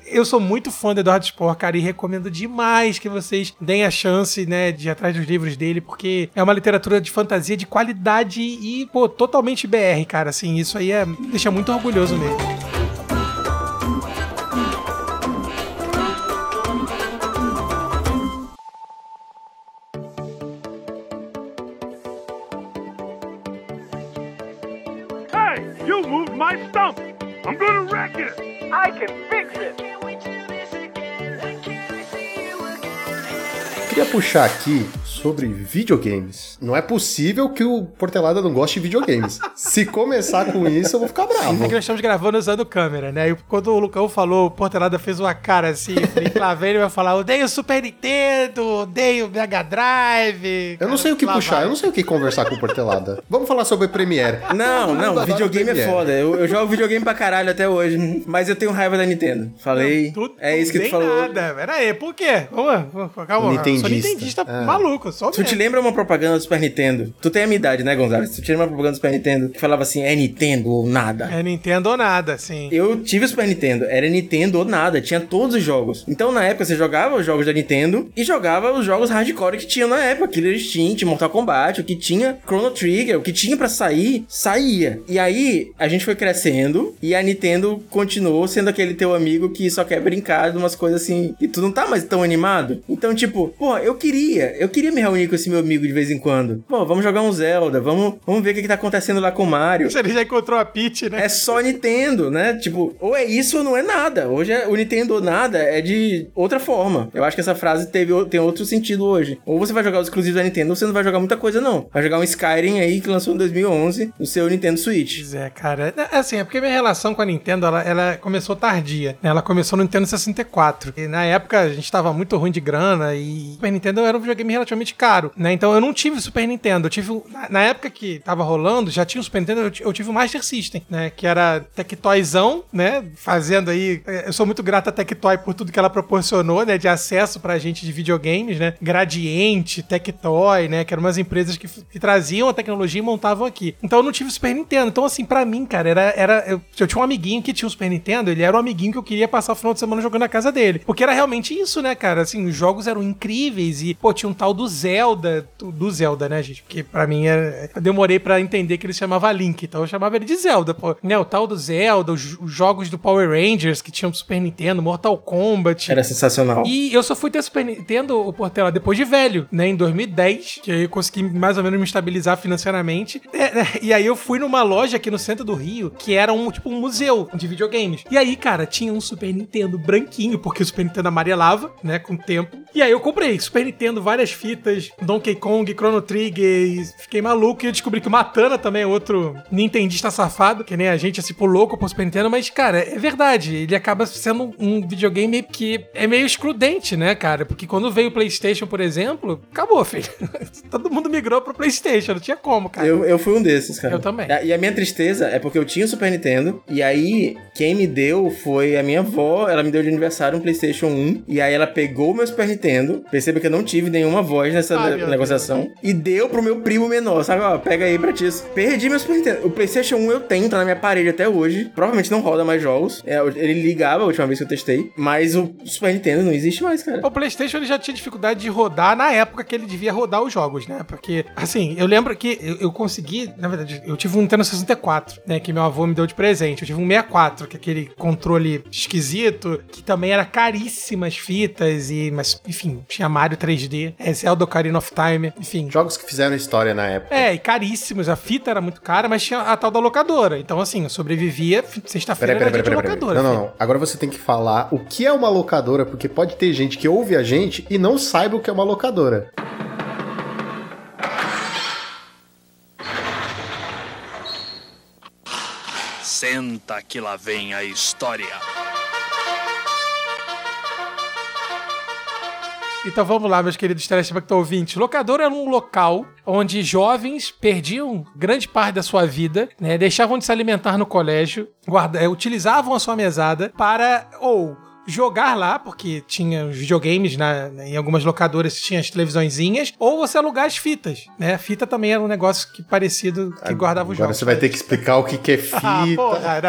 Eu sou muito fã do Eduardo Spor, cara, e recomendo demais que vocês deem a chance, né, de ir atrás dos livros dele, porque é uma literatura de fantasia de qualidade e, pô, totalmente BR, cara, assim, isso aí é, deixa muito orgulhoso mesmo. Hey, you moved my stump! I'm gonna wreck it! I can fix it! Queria puxar aqui sobre videogames. Não é possível que o Portelada não goste de videogames. Se começar com isso, eu vou ficar bravo. É que nós estamos gravando usando câmera, né? E quando o Lucão falou, o Portelada fez uma cara assim, lá vem ele vai falar, odeio Super Nintendo, odeio Mega Drive. Eu não sei o que puxar, vai. eu não sei o que conversar com o Portelada. Vamos falar sobre Premiere. Não, não, videogame é foda. Eu, eu, jogo videogame pra caralho até hoje, mas eu tenho raiva da Nintendo. Falei, não, tu, é isso que tu falou. nada, pera aí, por quê? Vamos, calma, Nintendista. sou nintendista é. maluco, eu sou Tu te mesmo. lembra uma propaganda do Super Nintendo? Tu tem a minha idade, né, Gonzalo? Tu te lembra uma propaganda do Super Nintendo que falava assim, é Nintendo ou nada? É Nintendo ou nada, sim. Eu tive o Super Nintendo, era Nintendo ou nada, tinha todos os jogos. Então na época você jogava os jogos da Nintendo e jogava os jogos hardcore que tinham na época, Killer Instinct, Mortal Kombat, o que tinha Chrono Trigger, o que tinha pra sair, saía. E aí a gente foi crescendo e a Nintendo continuou sendo aquele teu amigo que só quer brincar de umas coisas assim e tu não tá mais tão animado. Então tipo, pô, eu queria, eu queria me reunir com esse meu amigo de vez em quando. Pô, vamos jogar um Zelda, vamos, vamos ver o que, que tá acontecendo lá com o Mario. Ele já encontrou a Peach, né? É só Nintendo, né? Tipo, ou é isso ou não é nada. Hoje é, o Nintendo nada é de outra forma. Eu acho que essa frase teve, tem outro sentido hoje. Ou você vai jogar os exclusivos da Nintendo, ou você não vai jogar muita coisa, não. Vai jogar um Skyrim aí que lançou em 2011 no seu Nintendo Switch. Pois é, cara. É, Assim, é porque minha relação com a Nintendo, ela, ela começou tardia. né? Ela começou no Nintendo 64. E na época a gente tava muito ruim de grana e o Super Nintendo era um videogame relativamente caro, né? Então eu não tive Super Nintendo. Eu tive. Na, na época que tava rolando, já tinha o Super Nintendo, eu, eu tive o Master System, né? Que era Tectoyzão, né? Fazendo aí. é, Eu sou muito grato a Tectoy por tudo que ela proporcionou, né? De acesso pra gente de videogames, né? Gradiente, Tectoy, né? Que eram umas empresas que, que traziam a tecnologia e montavam aqui. Então eu não tive Super Nintendo. Então, assim, pra mim, cara, era. era eu, eu tinha um amiguinho que tinha o Super Nintendo, ele era o amiguinho que eu queria passar o final de semana jogando na casa dele. Porque era realmente isso, né, cara? Assim, os jogos eram incríveis e, pô, tinha um tal do Zelda, do Zelda, né, gente? Porque pra mim era, eu demorei pra entender que ele se chamava Link, então eu chamava ele de Zelda, pô. Né, o tal do Zelda, os, os jogos do Power Rangers que tinham Super Nintendo, Mortal Kombat. Era sensacional. E eu só fui ter Super Nintendo, o Portela, depois de velho, né? Em 2010, que aí eu consegui mais ou menos me estabilizar financeiramente. É, né, e aí eu fui numa loja aqui no centro do Rio, que era um tipo um museu de videogames. E aí, cara, tinha um Super Nintendo branquinho, porque o Super Nintendo amarelava, né? Com o tempo. E aí eu comprei Super Nintendo, várias fitas, Donkey Kong, Chrono Trigger, e fiquei maluco. E eu descobri que o Matana também é outro nintendista safado, que nem a gente, assim, por louco pro Super Nintendo. Mas, cara, é verdade. Ele acaba sendo um videogame que é meio excludente, né, cara? Porque quando veio o PlayStation, por exemplo, acabou, filho. <laughs> Todo mundo migrou pro PlayStation, não tinha como, cara. Eu, eu fui um desses, cara. Eu também. E a minha tristeza é porque eu tinha o Super Nintendo, e aí quem me deu foi a minha avó, ela me deu de aniversário um PlayStation 1, e aí ela pegou o meu Super Nintendo, perceba que eu não tive nenhuma voz nessa Ai, ne- meu negociação, e deu pro meu primo menor, sabe? Ó, pega aí pra ti. Perdi meu Super Nintendo. O PlayStation 1 eu tenho, tá na minha parede até hoje. Provavelmente não roda mais jogos. É, ele ligava a última vez que eu testei, mas o Super Nintendo não existe mais, cara. O PlayStation ele já tinha dificuldade de rodar na época que ele devia rodar os jogos, né? Porque, assim, eu lembro que eu, eu consegui, na verdade, eu tive um Nintendo 64, né? Que meu avô me deu de presente. Eu tive um 64, que é aquele controle esquisito, que também era caríssimas fitas, e, mas, enfim, tinha Mario 3D, é, Zelda Ocarina of Time, enfim. Jogos que fizeram história na época. É, e caríssimos. A fita era muito cara, mas tinha a tal da locadora. Então, assim, eu sobrevivia. Sexta-feira Peraí, era peraí, dia peraí, de peraí. locadora. Não, não, filho. não. Agora você tem que falar o que é uma locadora, porque pode ter gente que ouve a gente e não saiba o que é uma locadora. Senta que lá vem a história. Então vamos lá, meus queridos telespectadores ouvintes. Locadora era um local onde jovens perdiam grande parte da sua vida, né? Deixavam de se alimentar no colégio, guarda, eh, utilizavam a sua mesada para ou jogar lá, porque tinha os videogames na, em algumas locadoras tinha as televisõezinhas, ou você alugar as fitas, né? Fita também era um negócio que parecido que guardava os Agora jogos. você vai ter que explicar o que, que é <laughs> fita. Ah, porra,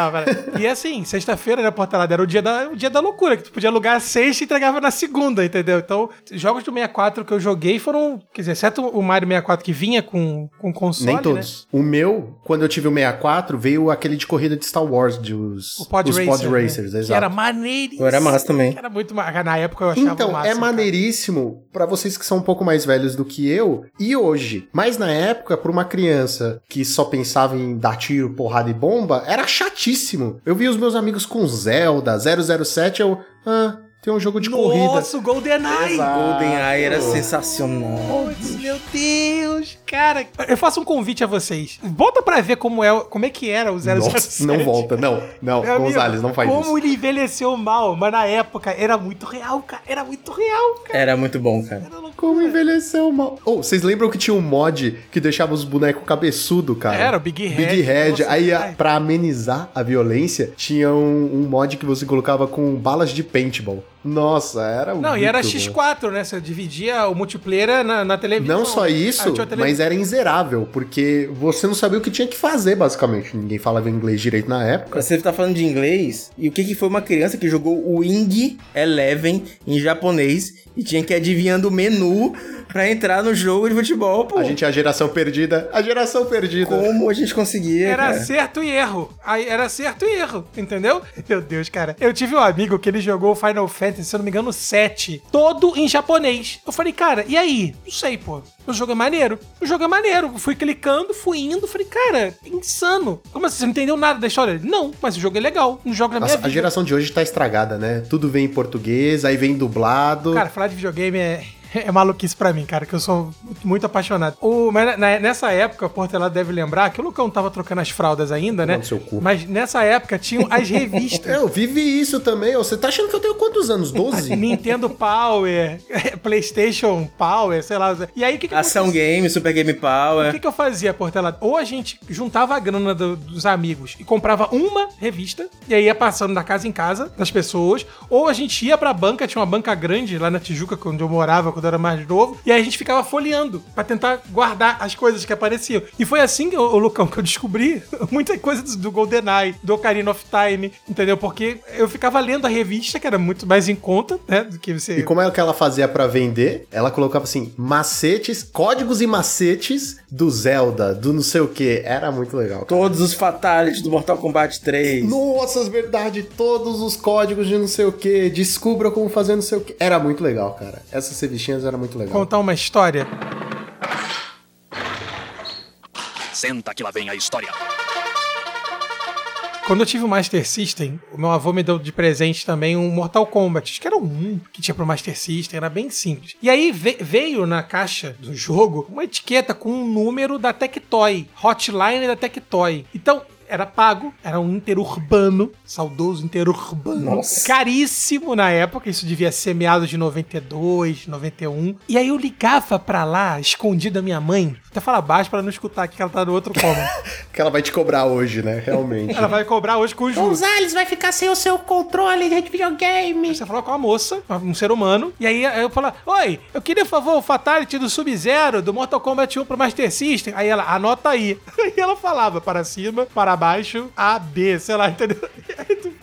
não. E assim, sexta-feira, né, Portalada, era o dia, da, o dia da loucura, que tu podia alugar a sexta e entregava na segunda, entendeu? Então, jogos do 64 que eu joguei foram, quer dizer, exceto o Mario 64 que vinha com, com console, Nem né? todos. O meu, quando eu tive o 64, veio aquele de corrida de Star Wars, de os, O Pod os Racer, Pod né? Racers, Que exato. era maneiríssimo. Era massa também. Era muito Na época eu achava Então, máximo, é maneiríssimo pra vocês que são um pouco mais velhos do que eu e hoje. Mas na época, pra uma criança que só pensava em dar tiro, porrada e bomba, era chatíssimo. Eu vi os meus amigos com Zelda, 007, eu. Ah, tem um jogo de corrida. Nossa, o GoldenEye! GoldenEye era sensacional. Putz, meu Deus, cara. Eu faço um convite a vocês. Volta pra ver como é, como é que era o 007. Nossa, não volta, não. Não, Meu amigo, Gonzalez, não faz como isso. ele envelheceu mal, mas na época era muito real, cara. Era muito real, cara. Era muito bom, cara. Como envelheceu mal. Oh, vocês lembram que tinha um mod que deixava os bonecos cabeçudo, cara? Era o Big Head. Big Head. Nossa, Aí, a- ai. pra amenizar a violência, tinha um, um mod que você colocava com balas de paintball. Nossa, era Não, e era X4, né? Você dividia o multiplayer na, na televisão. Não só isso, ah, mas era inzerável, porque você não sabia o que tinha que fazer, basicamente. Ninguém falava inglês direito na época. Você tá falando de inglês, e o que, que foi uma criança que jogou o Wing Eleven em japonês e tinha que ir adivinhando o menu pra entrar no jogo de futebol, pô. A gente é a geração perdida. A geração perdida. Como a gente conseguia. Era cara? certo e erro. Aí era certo e erro, entendeu? Meu Deus, cara. Eu tive um amigo que ele jogou Final Fantasy, se eu não me engano, 7. Todo em japonês. Eu falei, cara, e aí? Não sei, pô. O jogo é maneiro. O jogo é maneiro. Fui clicando, fui indo, falei, cara, insano. Como assim? Você não entendeu nada da história? Não, mas o jogo é legal. Um jogo na Nossa, minha vida. A geração de hoje tá estragada, né? Tudo vem em português, aí vem dublado. Cara, falar de videogame é é maluquice pra mim, cara, que eu sou muito apaixonado. O, mas na, nessa época, o Portelado deve lembrar que o Lucão tava trocando as fraldas ainda, né? Seu cu. Mas nessa época tinham as revistas. <laughs> eu vivi isso também. Você tá achando que eu tenho quantos anos? 12? <laughs> Nintendo Power, <laughs> PlayStation Power, sei lá. E aí o que, que Ação Game, Super Game Power. O que, que eu fazia, Portelado? Ou a gente juntava a grana do, dos amigos e comprava uma revista, e aí ia passando da casa em casa das pessoas, ou a gente ia pra banca, tinha uma banca grande lá na Tijuca, onde eu morava, quando eu era mais novo, e aí a gente ficava folheando para tentar guardar as coisas que apareciam. E foi assim, o, Lucão, que eu descobri <laughs> muita coisa do, do GoldenEye, do Ocarina of Time, entendeu? Porque eu ficava lendo a revista, que era muito mais em conta, né, do que você... E como é que ela fazia para vender? Ela colocava assim, macetes, códigos e macetes do Zelda, do não sei o que. Era muito legal. Cara. Todos os fatalities do Mortal Kombat 3. Nossa, verdade, todos os códigos de não sei o que, descubra como fazer não sei o que. Era muito legal, cara. Essas era muito legal. Contar uma história. Senta que lá vem a história. Quando eu tive o Master System, o meu avô me deu de presente também um Mortal Kombat, acho que era um que tinha pro Master System, era bem simples. E aí veio na caixa do jogo uma etiqueta com um número da Tectoy, hotline da Tectoy. Então, era pago, era um interurbano, saudoso interurbano. Nossa. Caríssimo na época, isso devia ser meados de 92, 91. E aí eu ligava pra lá, escondido da minha mãe, até falar baixo pra não escutar aqui que ela tá no outro cômodo. <laughs> que ela vai te cobrar hoje, né? Realmente. ela vai cobrar hoje com o juros. Gonzales vai ficar sem o seu controle de videogame. Você falou com a moça, um ser humano, e aí eu falo, oi, eu queria, por favor, o Fatality do Sub-Zero, do Mortal Kombat 1 pro Master System. Aí ela, anota aí. <laughs> E ela falava para cima, para baixo, A, B, sei lá, <laughs> entendeu?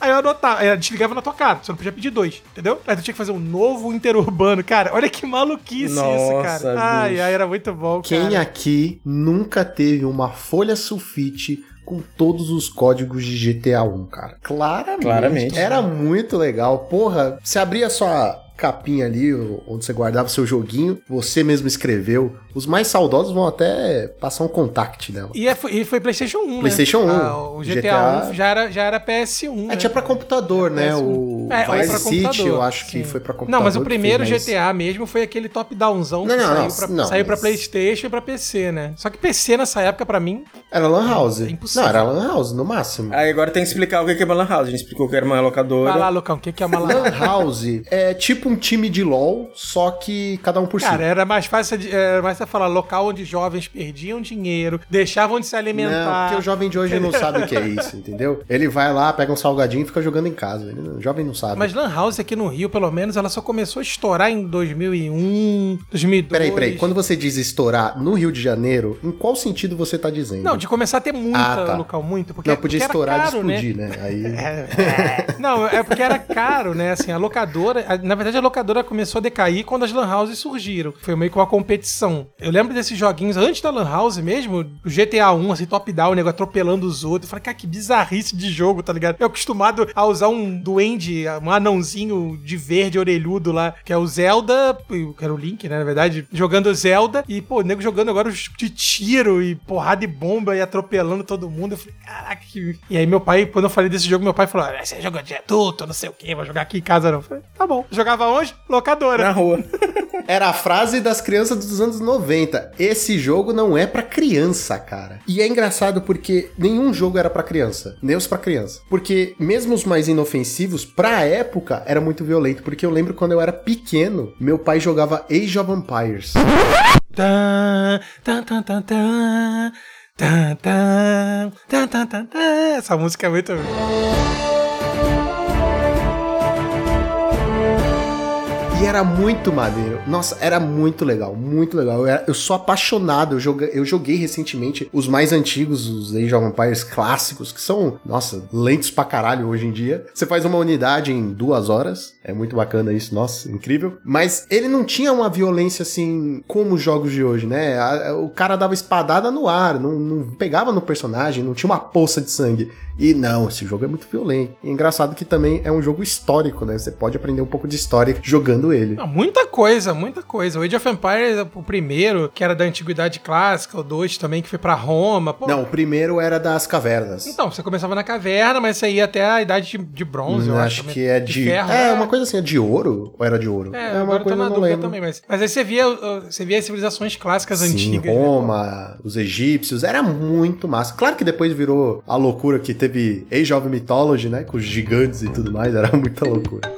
Aí eu anotava, aí eu desligava na tua cara, você não podia pedir dois, entendeu? Aí tu tinha que fazer um novo interurbano, cara. Olha que maluquice Nossa, isso, cara. Bicho. Ai, ai, era muito bom, Quem cara. aqui nunca teve uma folha sulfite com todos os códigos de GTA 1, cara? Claramente. Claramente. Era muito legal. Porra, você abria sua capinha ali, onde você guardava seu joguinho, você mesmo escreveu. Os mais saudosos vão até passar um contact dela. E, é, e foi PlayStation 1. PlayStation né? 1. Ah, o GTA, GTA 1 já era, já era PS1. É, né? tinha pra computador, né? O é, Vice City, eu acho Sim. que foi pra computador. Não, mas o primeiro GTA mesmo foi aquele top-downzão que não, saiu, não, pra, não, saiu mas... pra PlayStation e pra PC, né? Só que PC nessa época, pra mim. Era Lan House. É impossível. Não, era Lan House, no máximo. Aí agora tem que explicar o que é uma Lan House. A gente explicou que era uma locadora. Vai lá, Lucão, o que é uma Lan House? é tipo um time de LOL, só que cada um por si. Cara, era mais fácil, de, era mais fácil falar local onde jovens perdiam dinheiro, deixavam de se alimentar. Não, porque o jovem de hoje não <laughs> sabe o que é isso, entendeu? Ele vai lá, pega um salgadinho e fica jogando em casa. o jovem não sabe. Mas Lan House aqui no Rio, pelo menos, ela só começou a estourar em 2001, 2002. Peraí, peraí. Quando você diz estourar no Rio de Janeiro, em qual sentido você tá dizendo? Não, de começar a ter muita ah, tá. local, muito. Porque, não, podia porque estourar caro, de explodir, né? né? Aí... <laughs> É, é. Não, é porque era caro, né? Assim, a locadora... Na verdade, a locadora começou a decair quando as Lan Houses surgiram. Foi meio que uma competição. Eu lembro desses joguinhos antes da Lan House mesmo, o GTA 1, assim, top-down, o nego atropelando os outros. Eu falei, cara, que bizarrice de jogo, tá ligado? Eu acostumado a usar um duende, um anãozinho de verde orelhudo lá, que é o Zelda, que era o Link, né, na verdade, jogando Zelda, e, pô, o nego jogando agora de tiro e porrada de bomba e atropelando todo mundo. Eu falei, caraca. E aí meu pai, quando eu falei desse jogo, meu pai falou, ah, você joga de adulto, não sei o que, vou jogar aqui em casa não. Eu falei, tá bom. Jogava onde? Locadora. Na rua. <laughs> Era a frase das crianças dos anos 90. Esse jogo não é para criança, cara. E é engraçado porque nenhum jogo era para criança, nem os para criança. Porque mesmo os mais inofensivos, pra época, era muito violento. Porque eu lembro quando eu era pequeno, meu pai jogava Age of Empires. Essa música é muito. E era muito maneiro. Nossa, era muito legal, muito legal. Eu, era- eu sou apaixonado. Eu joguei, eu joguei recentemente os mais antigos, os Age of Empires clássicos, que são, nossa, lentos pra caralho hoje em dia. Você faz uma unidade em duas horas. É muito bacana isso, nossa, incrível. Mas ele não tinha uma violência assim como os jogos de hoje, né? A- o cara dava espadada no ar, não, não pegava no personagem, não tinha uma poça de sangue. E não, esse jogo é muito violento. E é engraçado que também é um jogo histórico, né? Você pode aprender um pouco de história jogando ele. Não, muita coisa, muita coisa. O Age of Empires, o primeiro, que era da Antiguidade Clássica, o 2 também, que foi pra Roma. Pô, Não, o primeiro era das cavernas. Então, você começava na caverna, mas você ia até a idade de, de bronze, eu Hum, acho. acho também. que é de. ferro, é, né? uma coisa assim, é de ouro? Ou era de ouro? É, uma agora eu tô na eu dúvida também, mas, mas aí você via, uh, você via as civilizações clássicas Sim, antigas. né? Roma, os egípcios, era muito massa. Claro que depois virou a loucura que teve Age of Mythology, né? Com os gigantes e tudo mais, era <laughs> muita loucura.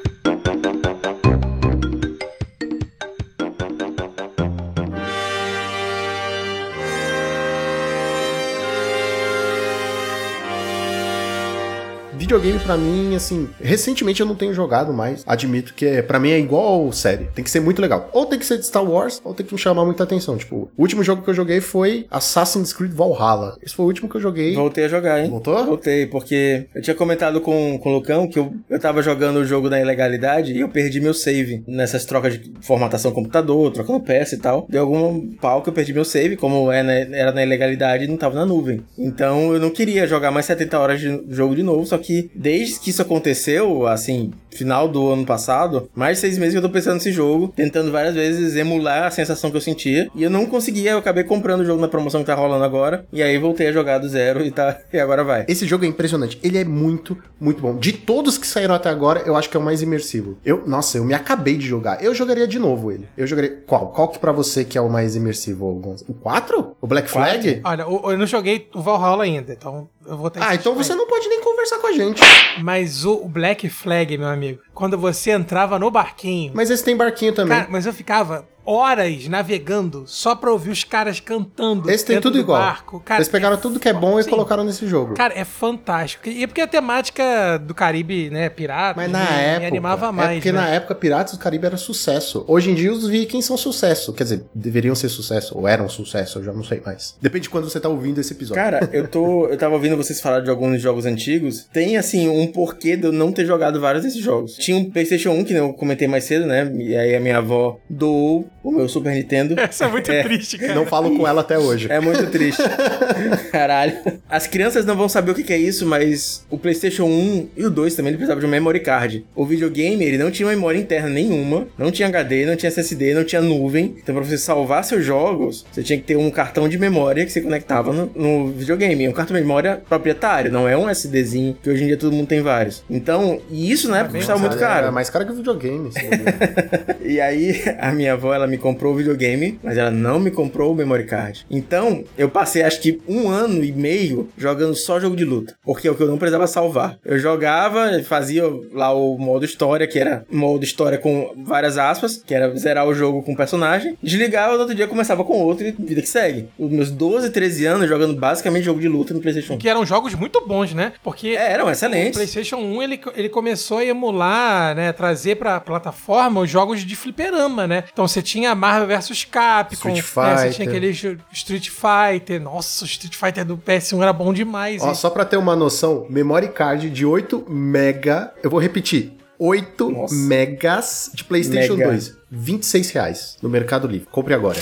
Videogame pra mim, assim, recentemente eu não tenho jogado mais. Admito que é, para mim é igual série. Tem que ser muito legal. Ou tem que ser de Star Wars, ou tem que me chamar muita atenção. Tipo, o último jogo que eu joguei foi Assassin's Creed Valhalla. Esse foi o último que eu joguei. Voltei a jogar, hein? Voltou? Voltei, porque eu tinha comentado com, com o Lucão que eu, eu tava jogando o jogo na ilegalidade e eu perdi meu save nessas trocas de formatação computador, trocando peça e tal. Deu algum pau que eu perdi meu save, como é na- era na ilegalidade e não tava na nuvem. Então eu não queria jogar mais 70 horas de jogo de novo, só que desde que isso aconteceu, assim, final do ano passado, mais de seis meses que eu tô pensando nesse jogo, tentando várias vezes emular a sensação que eu sentia, e eu não conseguia, eu acabei comprando o jogo na promoção que tá rolando agora, e aí voltei a jogar do zero e tá, <laughs> e agora vai. Esse jogo é impressionante. Ele é muito, muito bom. De todos que saíram até agora, eu acho que é o mais imersivo. Eu, nossa, eu me acabei de jogar. Eu jogaria de novo ele. Eu jogaria. Qual? Qual que pra você que é o mais imersivo? O 4? O Black Flag? Olha, eu não joguei o Valhalla ainda, então eu vou ter Ah, então você não pode nem conversar com a gente. Mas o o Black Flag, meu amigo, quando você entrava no barquinho. Mas esse tem barquinho também. Cara, mas eu ficava horas navegando só pra ouvir os caras cantando. esse tem tudo do igual. Barco. Cara, Eles pegaram é tudo que é bom e sim. colocaram nesse jogo. Cara, é fantástico. E é porque a temática do Caribe, né, pirata, Mas na me, me época. animava mais. é porque né? na época Piratas do Caribe era sucesso. Hoje em dia os Vikings são sucesso. Quer dizer, deveriam ser sucesso. Ou eram sucesso, eu já não sei mais. Depende de quando você tá ouvindo esse episódio. Cara, eu tô. Eu tava ouvindo vocês falar de alguns jogos antigos. Tem, assim, um porquê de eu não ter jogado vários desses jogos. Tinha um PlayStation 1, que eu comentei mais cedo, né? E aí a minha avó doou o meu Super Nintendo. Isso é muito triste, cara. não falo com ela até hoje. É muito triste. <laughs> Caralho. As crianças não vão saber o que é isso, mas o PlayStation 1 e o 2 também ele precisava de um memory card. O videogame, ele não tinha memória interna nenhuma, não tinha HD, não tinha SSD, não tinha nuvem. Então, pra você salvar seus jogos, você tinha que ter um cartão de memória que você conectava no, no videogame. É um cartão de memória proprietário, não é um SDzinho que hoje em dia todo mundo tem vários. Então, e isso na época custava muito caro. É mais caro que o videogame. <laughs> E aí, a minha avó, ela me comprou o videogame, mas ela não me comprou o memory card. Então, eu passei acho que um ano e meio jogando só jogo de luta. Porque é o que eu não precisava salvar. Eu jogava, fazia lá o modo história, que era modo história com várias aspas, que era zerar o jogo com o personagem. Desligava, no outro dia começava com outro e vida que segue. Os meus 12, 13 anos jogando basicamente jogo de luta no PlayStation 1. Que eram jogos muito bons, né? Porque É, eram o excelentes. PlayStation 1 ele, ele começou a emular, né? Trazer pra plataforma os jogos de fliperama, né? Então você tinha Marvel vs Capcom, Street né? você Fighter. tinha aquele Street Fighter. Nossa, o Street Fighter do PS1 era bom demais. Ó, hein? só pra ter uma noção, memory card de 8 mega. Eu vou repetir. 8 Nossa. megas de PlayStation Mega. 2. 26 reais no Mercado Livre. Compre agora.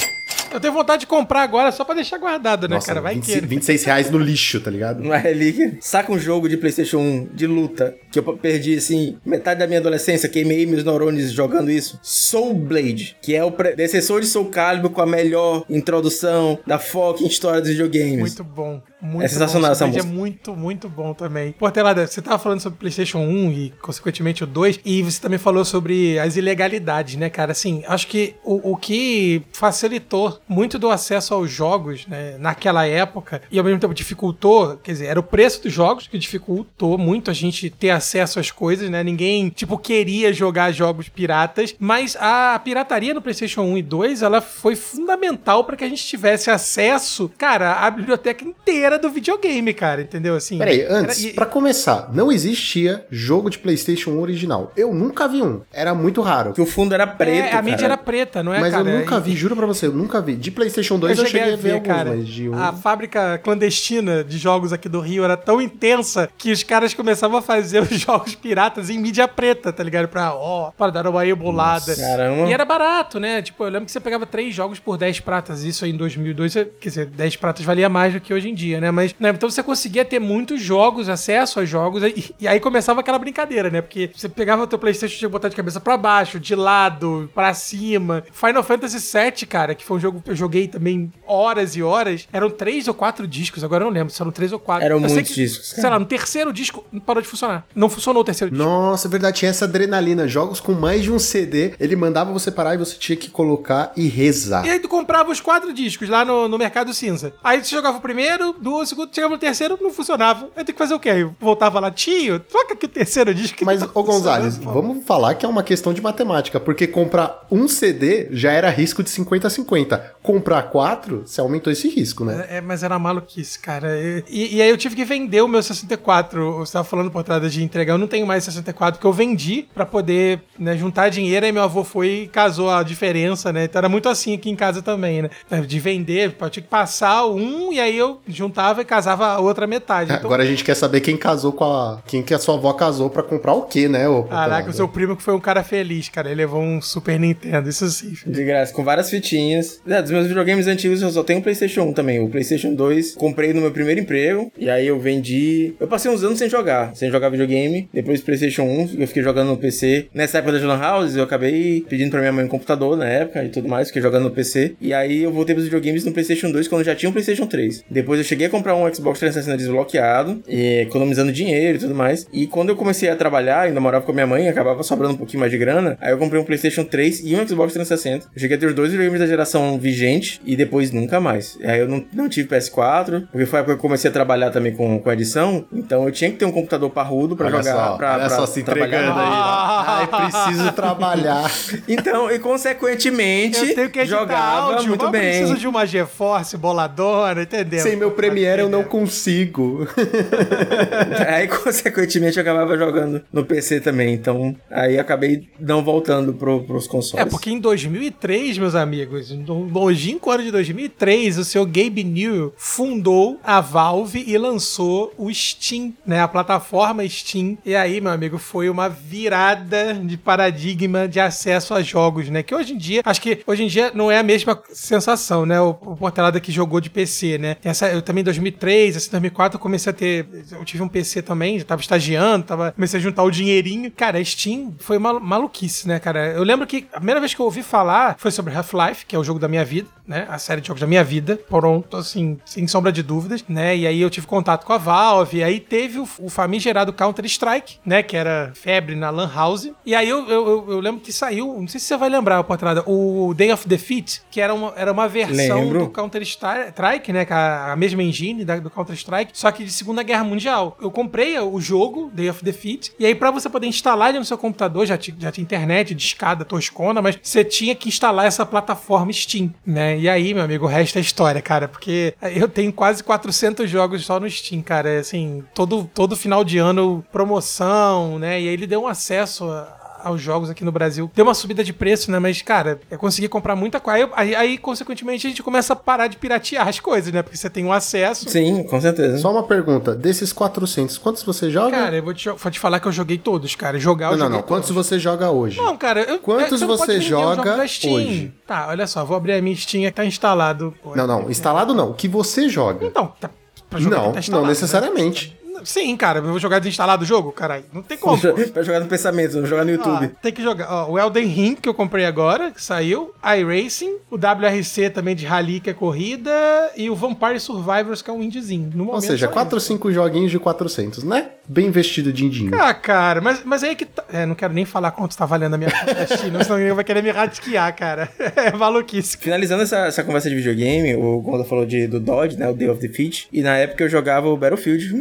Eu tenho vontade de comprar agora só pra deixar guardado, né, Nossa, cara? Vai 20 que. 26 reais no lixo, tá ligado? Uma relíquia. Saca um jogo de PlayStation 1 de luta que eu perdi, assim, metade da minha adolescência, queimei meus neurônios jogando isso. Soul Blade, que é o predecessor de Soul Calibur com a melhor introdução da fucking história dos videogames. Muito bom. Muito É sensacional bom. essa Blade música. É muito, muito bom também. Pô, Telada, você tava falando sobre PlayStation 1 e, consequentemente, o 2, e você também falou sobre as ilegalidades, né, cara? Assim, acho que o, o que facilitou muito do acesso aos jogos, né, naquela época, e ao mesmo tempo dificultou, quer dizer, era o preço dos jogos que dificultou muito a gente ter acesso às coisas, né? Ninguém, tipo, queria jogar jogos piratas, mas a pirataria no PlayStation 1 e 2, ela foi fundamental para que a gente tivesse acesso, cara, à biblioteca inteira do videogame, cara, entendeu? Assim. Peraí, antes, era, pra começar, não existia jogo de PlayStation 1 original. Eu nunca vi um. Era muito raro. Que o fundo era preto. É, a mídia era preta, não é, Mas cara? eu nunca E- vi, juro pra você, eu nunca vi. De PlayStation 2 eu, cheguei a ver, alguns, cara. mas de um. A fábrica clandestina de jogos aqui do Rio era tão intensa que os caras começavam a fazer <laughs> os jogos piratas em mídia preta, tá ligado? Pra, ó, para dar uma embolada. Caramba. E era barato, né? Tipo, eu lembro que você pegava três jogos por 10 pratas. Isso aí em 2002, você- quer dizer, 10 pratas valia mais do que hoje em dia, né? Mas, né, então você conseguia ter muitos jogos, acesso a jogos, e, e aí começava aquela brincadeira, né? Porque você pegava o teu Playstation, tinha que botar de cabeça pra baixo, de lado, pra cima. Final Fantasy VII, cara, que foi um jogo que eu joguei também horas e horas, eram três ou quatro discos, agora eu não lembro se eram três ou quatro. Eram Eu muitos que, discos, Sei cara. lá, no terceiro disco parou de funcionar. Não funcionou o terceiro disco. Nossa, é verdade, tinha essa adrenalina. Jogos com mais de um CD, ele mandava você parar e você tinha que colocar e rezar. E aí tu comprava os quatro discos lá no, no Mercado Cinza. Aí você jogava o primeiro, do segundo, chegava no terceiro, não funcionava. Aí tem que fazer o quê? Eu voltava lá, tio, troca aqui o terceiro disco. Mas, tá ô Gonzalez, vamos falar que é uma questão de matemática, porque comprar um CD já era risco de 50 a 50. Comprar quatro, você aumentou esse risco, né? É, mas era maluquice, cara. E, e- e aí eu tive que vender o meu 64. Você tava falando por trás de entrega. Eu não tenho mais 64, porque eu vendi pra poder né, juntar dinheiro. Aí meu avô foi e casou a diferença, né? Então era muito assim aqui em casa também, né? De vender, eu tinha que passar um e aí eu juntava e casava a outra metade. Então, Agora a gente quer saber quem casou com a. Quem que a sua avó casou pra comprar o quê, né? Caraca, o seu primo que foi um cara feliz, cara. Ele levou um Super Nintendo, isso sim. filho. De graça, com várias fitinhas. É, dos meus videogames antigos eu só tenho o PlayStation 1 também. O PlayStation 2 comprei no meu primeiro emprego. E aí eu vendi. Eu passei uns anos sem jogar, sem jogar videogame. Depois PlayStation 1, eu fiquei jogando no PC. Nessa época da Lan House, eu acabei pedindo pra minha mãe um computador na época e tudo mais, fiquei jogando no PC. E aí eu voltei pros videogames no PlayStation 2 quando já tinha um PlayStation 3. Depois eu cheguei a comprar um Xbox 360 desbloqueado, e economizando dinheiro e tudo mais. E quando eu comecei a trabalhar, ainda morava com a minha mãe, acabava sobrando um pouquinho mais de grana. Aí eu comprei um PlayStation 3 e um Xbox 360. Eu cheguei a ter os dois videogames da geração vigente e depois nunca mais. Aí eu não, não tive PS4, porque foi a época que eu comecei a trabalhar também com, com edição. Então eu tinha que ter um computador parrudo pra Olha jogar. só, pra, olha pra só se trabalhar. entregando aí. Ai, preciso <laughs> trabalhar. Então, e consequentemente, Eu tenho que jogava áudio, muito mas eu bem. preciso de uma GeForce boladona, entendeu? Sem meu Premiere eu não consigo. <laughs> Aí, consequentemente, eu acabava jogando no PC também. Então, aí acabei não voltando pro, pros consoles. É, porque em 2003, meus amigos, no longínquo ano de 2003, o seu Gabe New fundou a Valve e lançou o Steam, né? A plataforma Steam. E aí, meu amigo, foi uma virada de paradigma de acesso a jogos, né? Que hoje em dia, acho que hoje em dia não é a mesma sensação, né? O, o Portelada que jogou de PC, né? Essa, eu também em 2003, assim, 2004 eu comecei a ter, eu tive um PC também, já tava estagiando, tava, comecei a juntar o dinheirinho. Cara, Steam foi uma maluquice, né, cara? Eu lembro que a primeira vez que eu ouvi falar foi sobre Half-Life, que é o jogo da minha vida, né? A série de jogos da minha vida, pronto, assim, sem sombra de dúvidas, né? E aí eu tive contato com a Valve, e aí teve o, o famigerado Counter-Strike, né? Que era febre na Lan House. E aí eu, eu, eu- lembro que saiu, não sei se você vai lembrar, Portrada, o Day of Defeat, que era uma, era uma versão Lembro. do Counter-Strike, né? Com a, a mesma engine da- do Counter-Strike, só que de Segunda Guerra Mundial. Eu comprei o jogo, Day of Defeat, e aí pra você poder instalar ele no seu computador, já tinha, já tinha internet, discada, toscona, mas você tinha que instalar essa plataforma Steam, né? E aí, meu amigo, o resto é história, cara, porque eu tenho quase 400 jogos só no Steam, cara, assim, todo, todo final de ano promoção, né? E aí ele deu um acesso a aos jogos aqui no Brasil. Deu uma subida de preço, né? Mas, cara, eu consegui comprar muita coisa. Aí, aí, consequentemente, a gente começa a parar de piratear as coisas, né? Porque você tem um acesso. Sim, com certeza. Só uma pergunta: desses 400, quantos você joga? Cara, eu vou te, vou te falar que eu joguei todos, cara. Jogar, eu não, não, joguei não. Quantos todos. você joga hoje? Não, cara, eu, Quantos é, não você joga hoje? Tá, olha só, vou abrir a minha Steam que tá instalado. Pô, Não, não. Instalado não. O que você joga? Então, tá, pra jogar Não, tá não instalado, necessariamente. né? Sim, cara, eu vou jogar desinstalado o jogo, caralho. Não tem como. pra <laughs> jogar no pensamento, não jogar no YouTube. Ó, tem que jogar. Ó, o Elden Ring que eu comprei agora, que saiu. iRacing. O WRC também de Rally, que é corrida. E o Vampire Survivors, que é um indiezinho. No Ou seja, só 4 ou 5 joguinhos de 400, né? Bem investido din-din. Ah, cara, mas, mas aí que tá. É, não quero nem falar quanto tá valendo a minha conta <laughs> Steam, senão alguém vai querer me radisquear, cara. <laughs> É maluquice. Finalizando essa, essa conversa de videogame, o Gonda falou de, do Dodge, né? O Day of Defeat. E na época eu jogava o Battlefield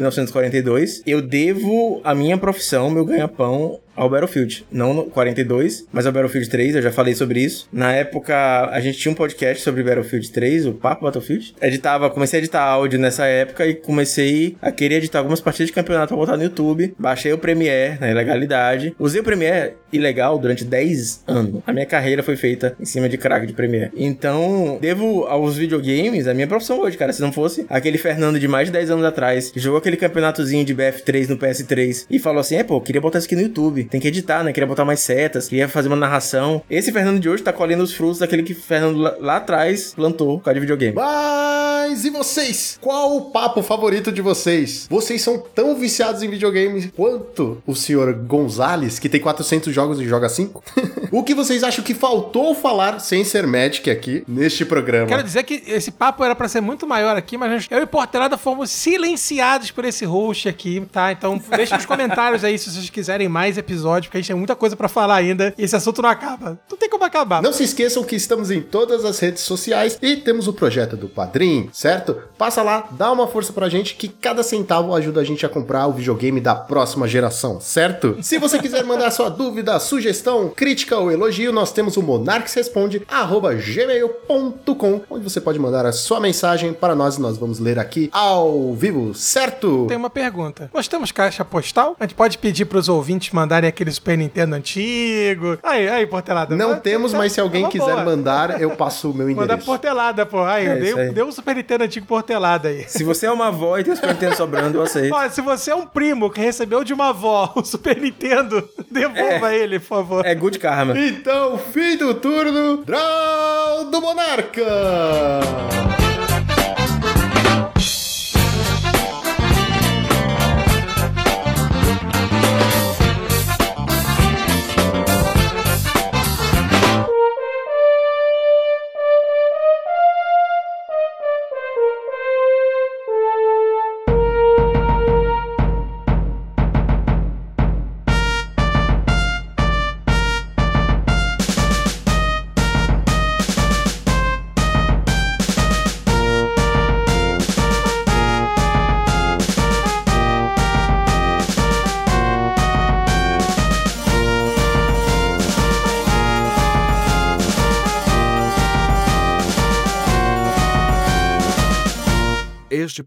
1942. Eu devo a minha profissão, meu ganha-pão, ao Battlefield. Não no 42, mas ao Battlefield 3, eu já falei sobre isso. Na época, a gente tinha um podcast sobre Battlefield 3, o Papo Battlefield. Editava, comecei a editar áudio nessa época e comecei a querer editar algumas partidas de campeonato pra botar no YouTube. Baixei o Premiere na ilegalidade. Usei o Premiere ilegal durante 10 anos. A minha carreira foi feita em cima de crack de Premiere. Então, devo aos videogames a minha profissão hoje, cara. Se não fosse aquele Fernando de mais de 10 anos atrás, que jogou aquele campeonatozinho de BF3 no PS3 e falou assim: é, pô, queria botar isso aqui no YouTube. Tem que editar, né? Queria botar mais setas, queria fazer uma narração. Esse Fernando de hoje tá colhendo os frutos daquele que Fernando lá, lá atrás plantou por causa de videogame. Mas e vocês? Qual o papo favorito de vocês? Vocês são tão viciados em videogame quanto o senhor Gonzales, que tem 400 jogos e joga 5? <laughs> o que vocês acham que faltou falar sem ser Magic aqui neste programa? Quero dizer que esse papo era pra ser muito maior aqui, mas eu e Portelada fomos silenciados por esse host aqui, tá? Então deixa nos comentários aí se vocês quiserem mais episódios, porque a gente tem muita coisa pra falar ainda e esse assunto não acaba. Não tem como acabar. Não se esqueçam que estamos em todas as redes sociais e temos o projeto do Padrim, certo? Passa lá, dá uma força pra gente que cada centavo ajuda a gente a comprar o videogame da próxima geração, certo? Se você quiser mandar sua dúvida, sugestão, crítica ou elogio, nós temos o monarquesresponde@gmail.com, onde você pode mandar a sua mensagem para nós e nós vamos ler aqui ao vivo, certo? Tem uma pergunta. Nós temos caixa postal? A gente pode pedir pros ouvintes mandarem aquele Super Nintendo antigo? Aí, aí, Portelada. Não Mas- temos, mas se alguém é uma quiser boa. mandar, eu passo o meu <laughs> Manda endereço. portelada, pô. Aí, É, eu dei, isso aí. dei um Super Nintendo antigo portelada aí. Se você é uma avó e tem o Super Nintendo sobrando, eu aceito. Olha, se você é um primo que recebeu de uma avó o Super Nintendo, <laughs> devolva ele, por favor. É good karma. Então, fim do turno, Draw do Monarca!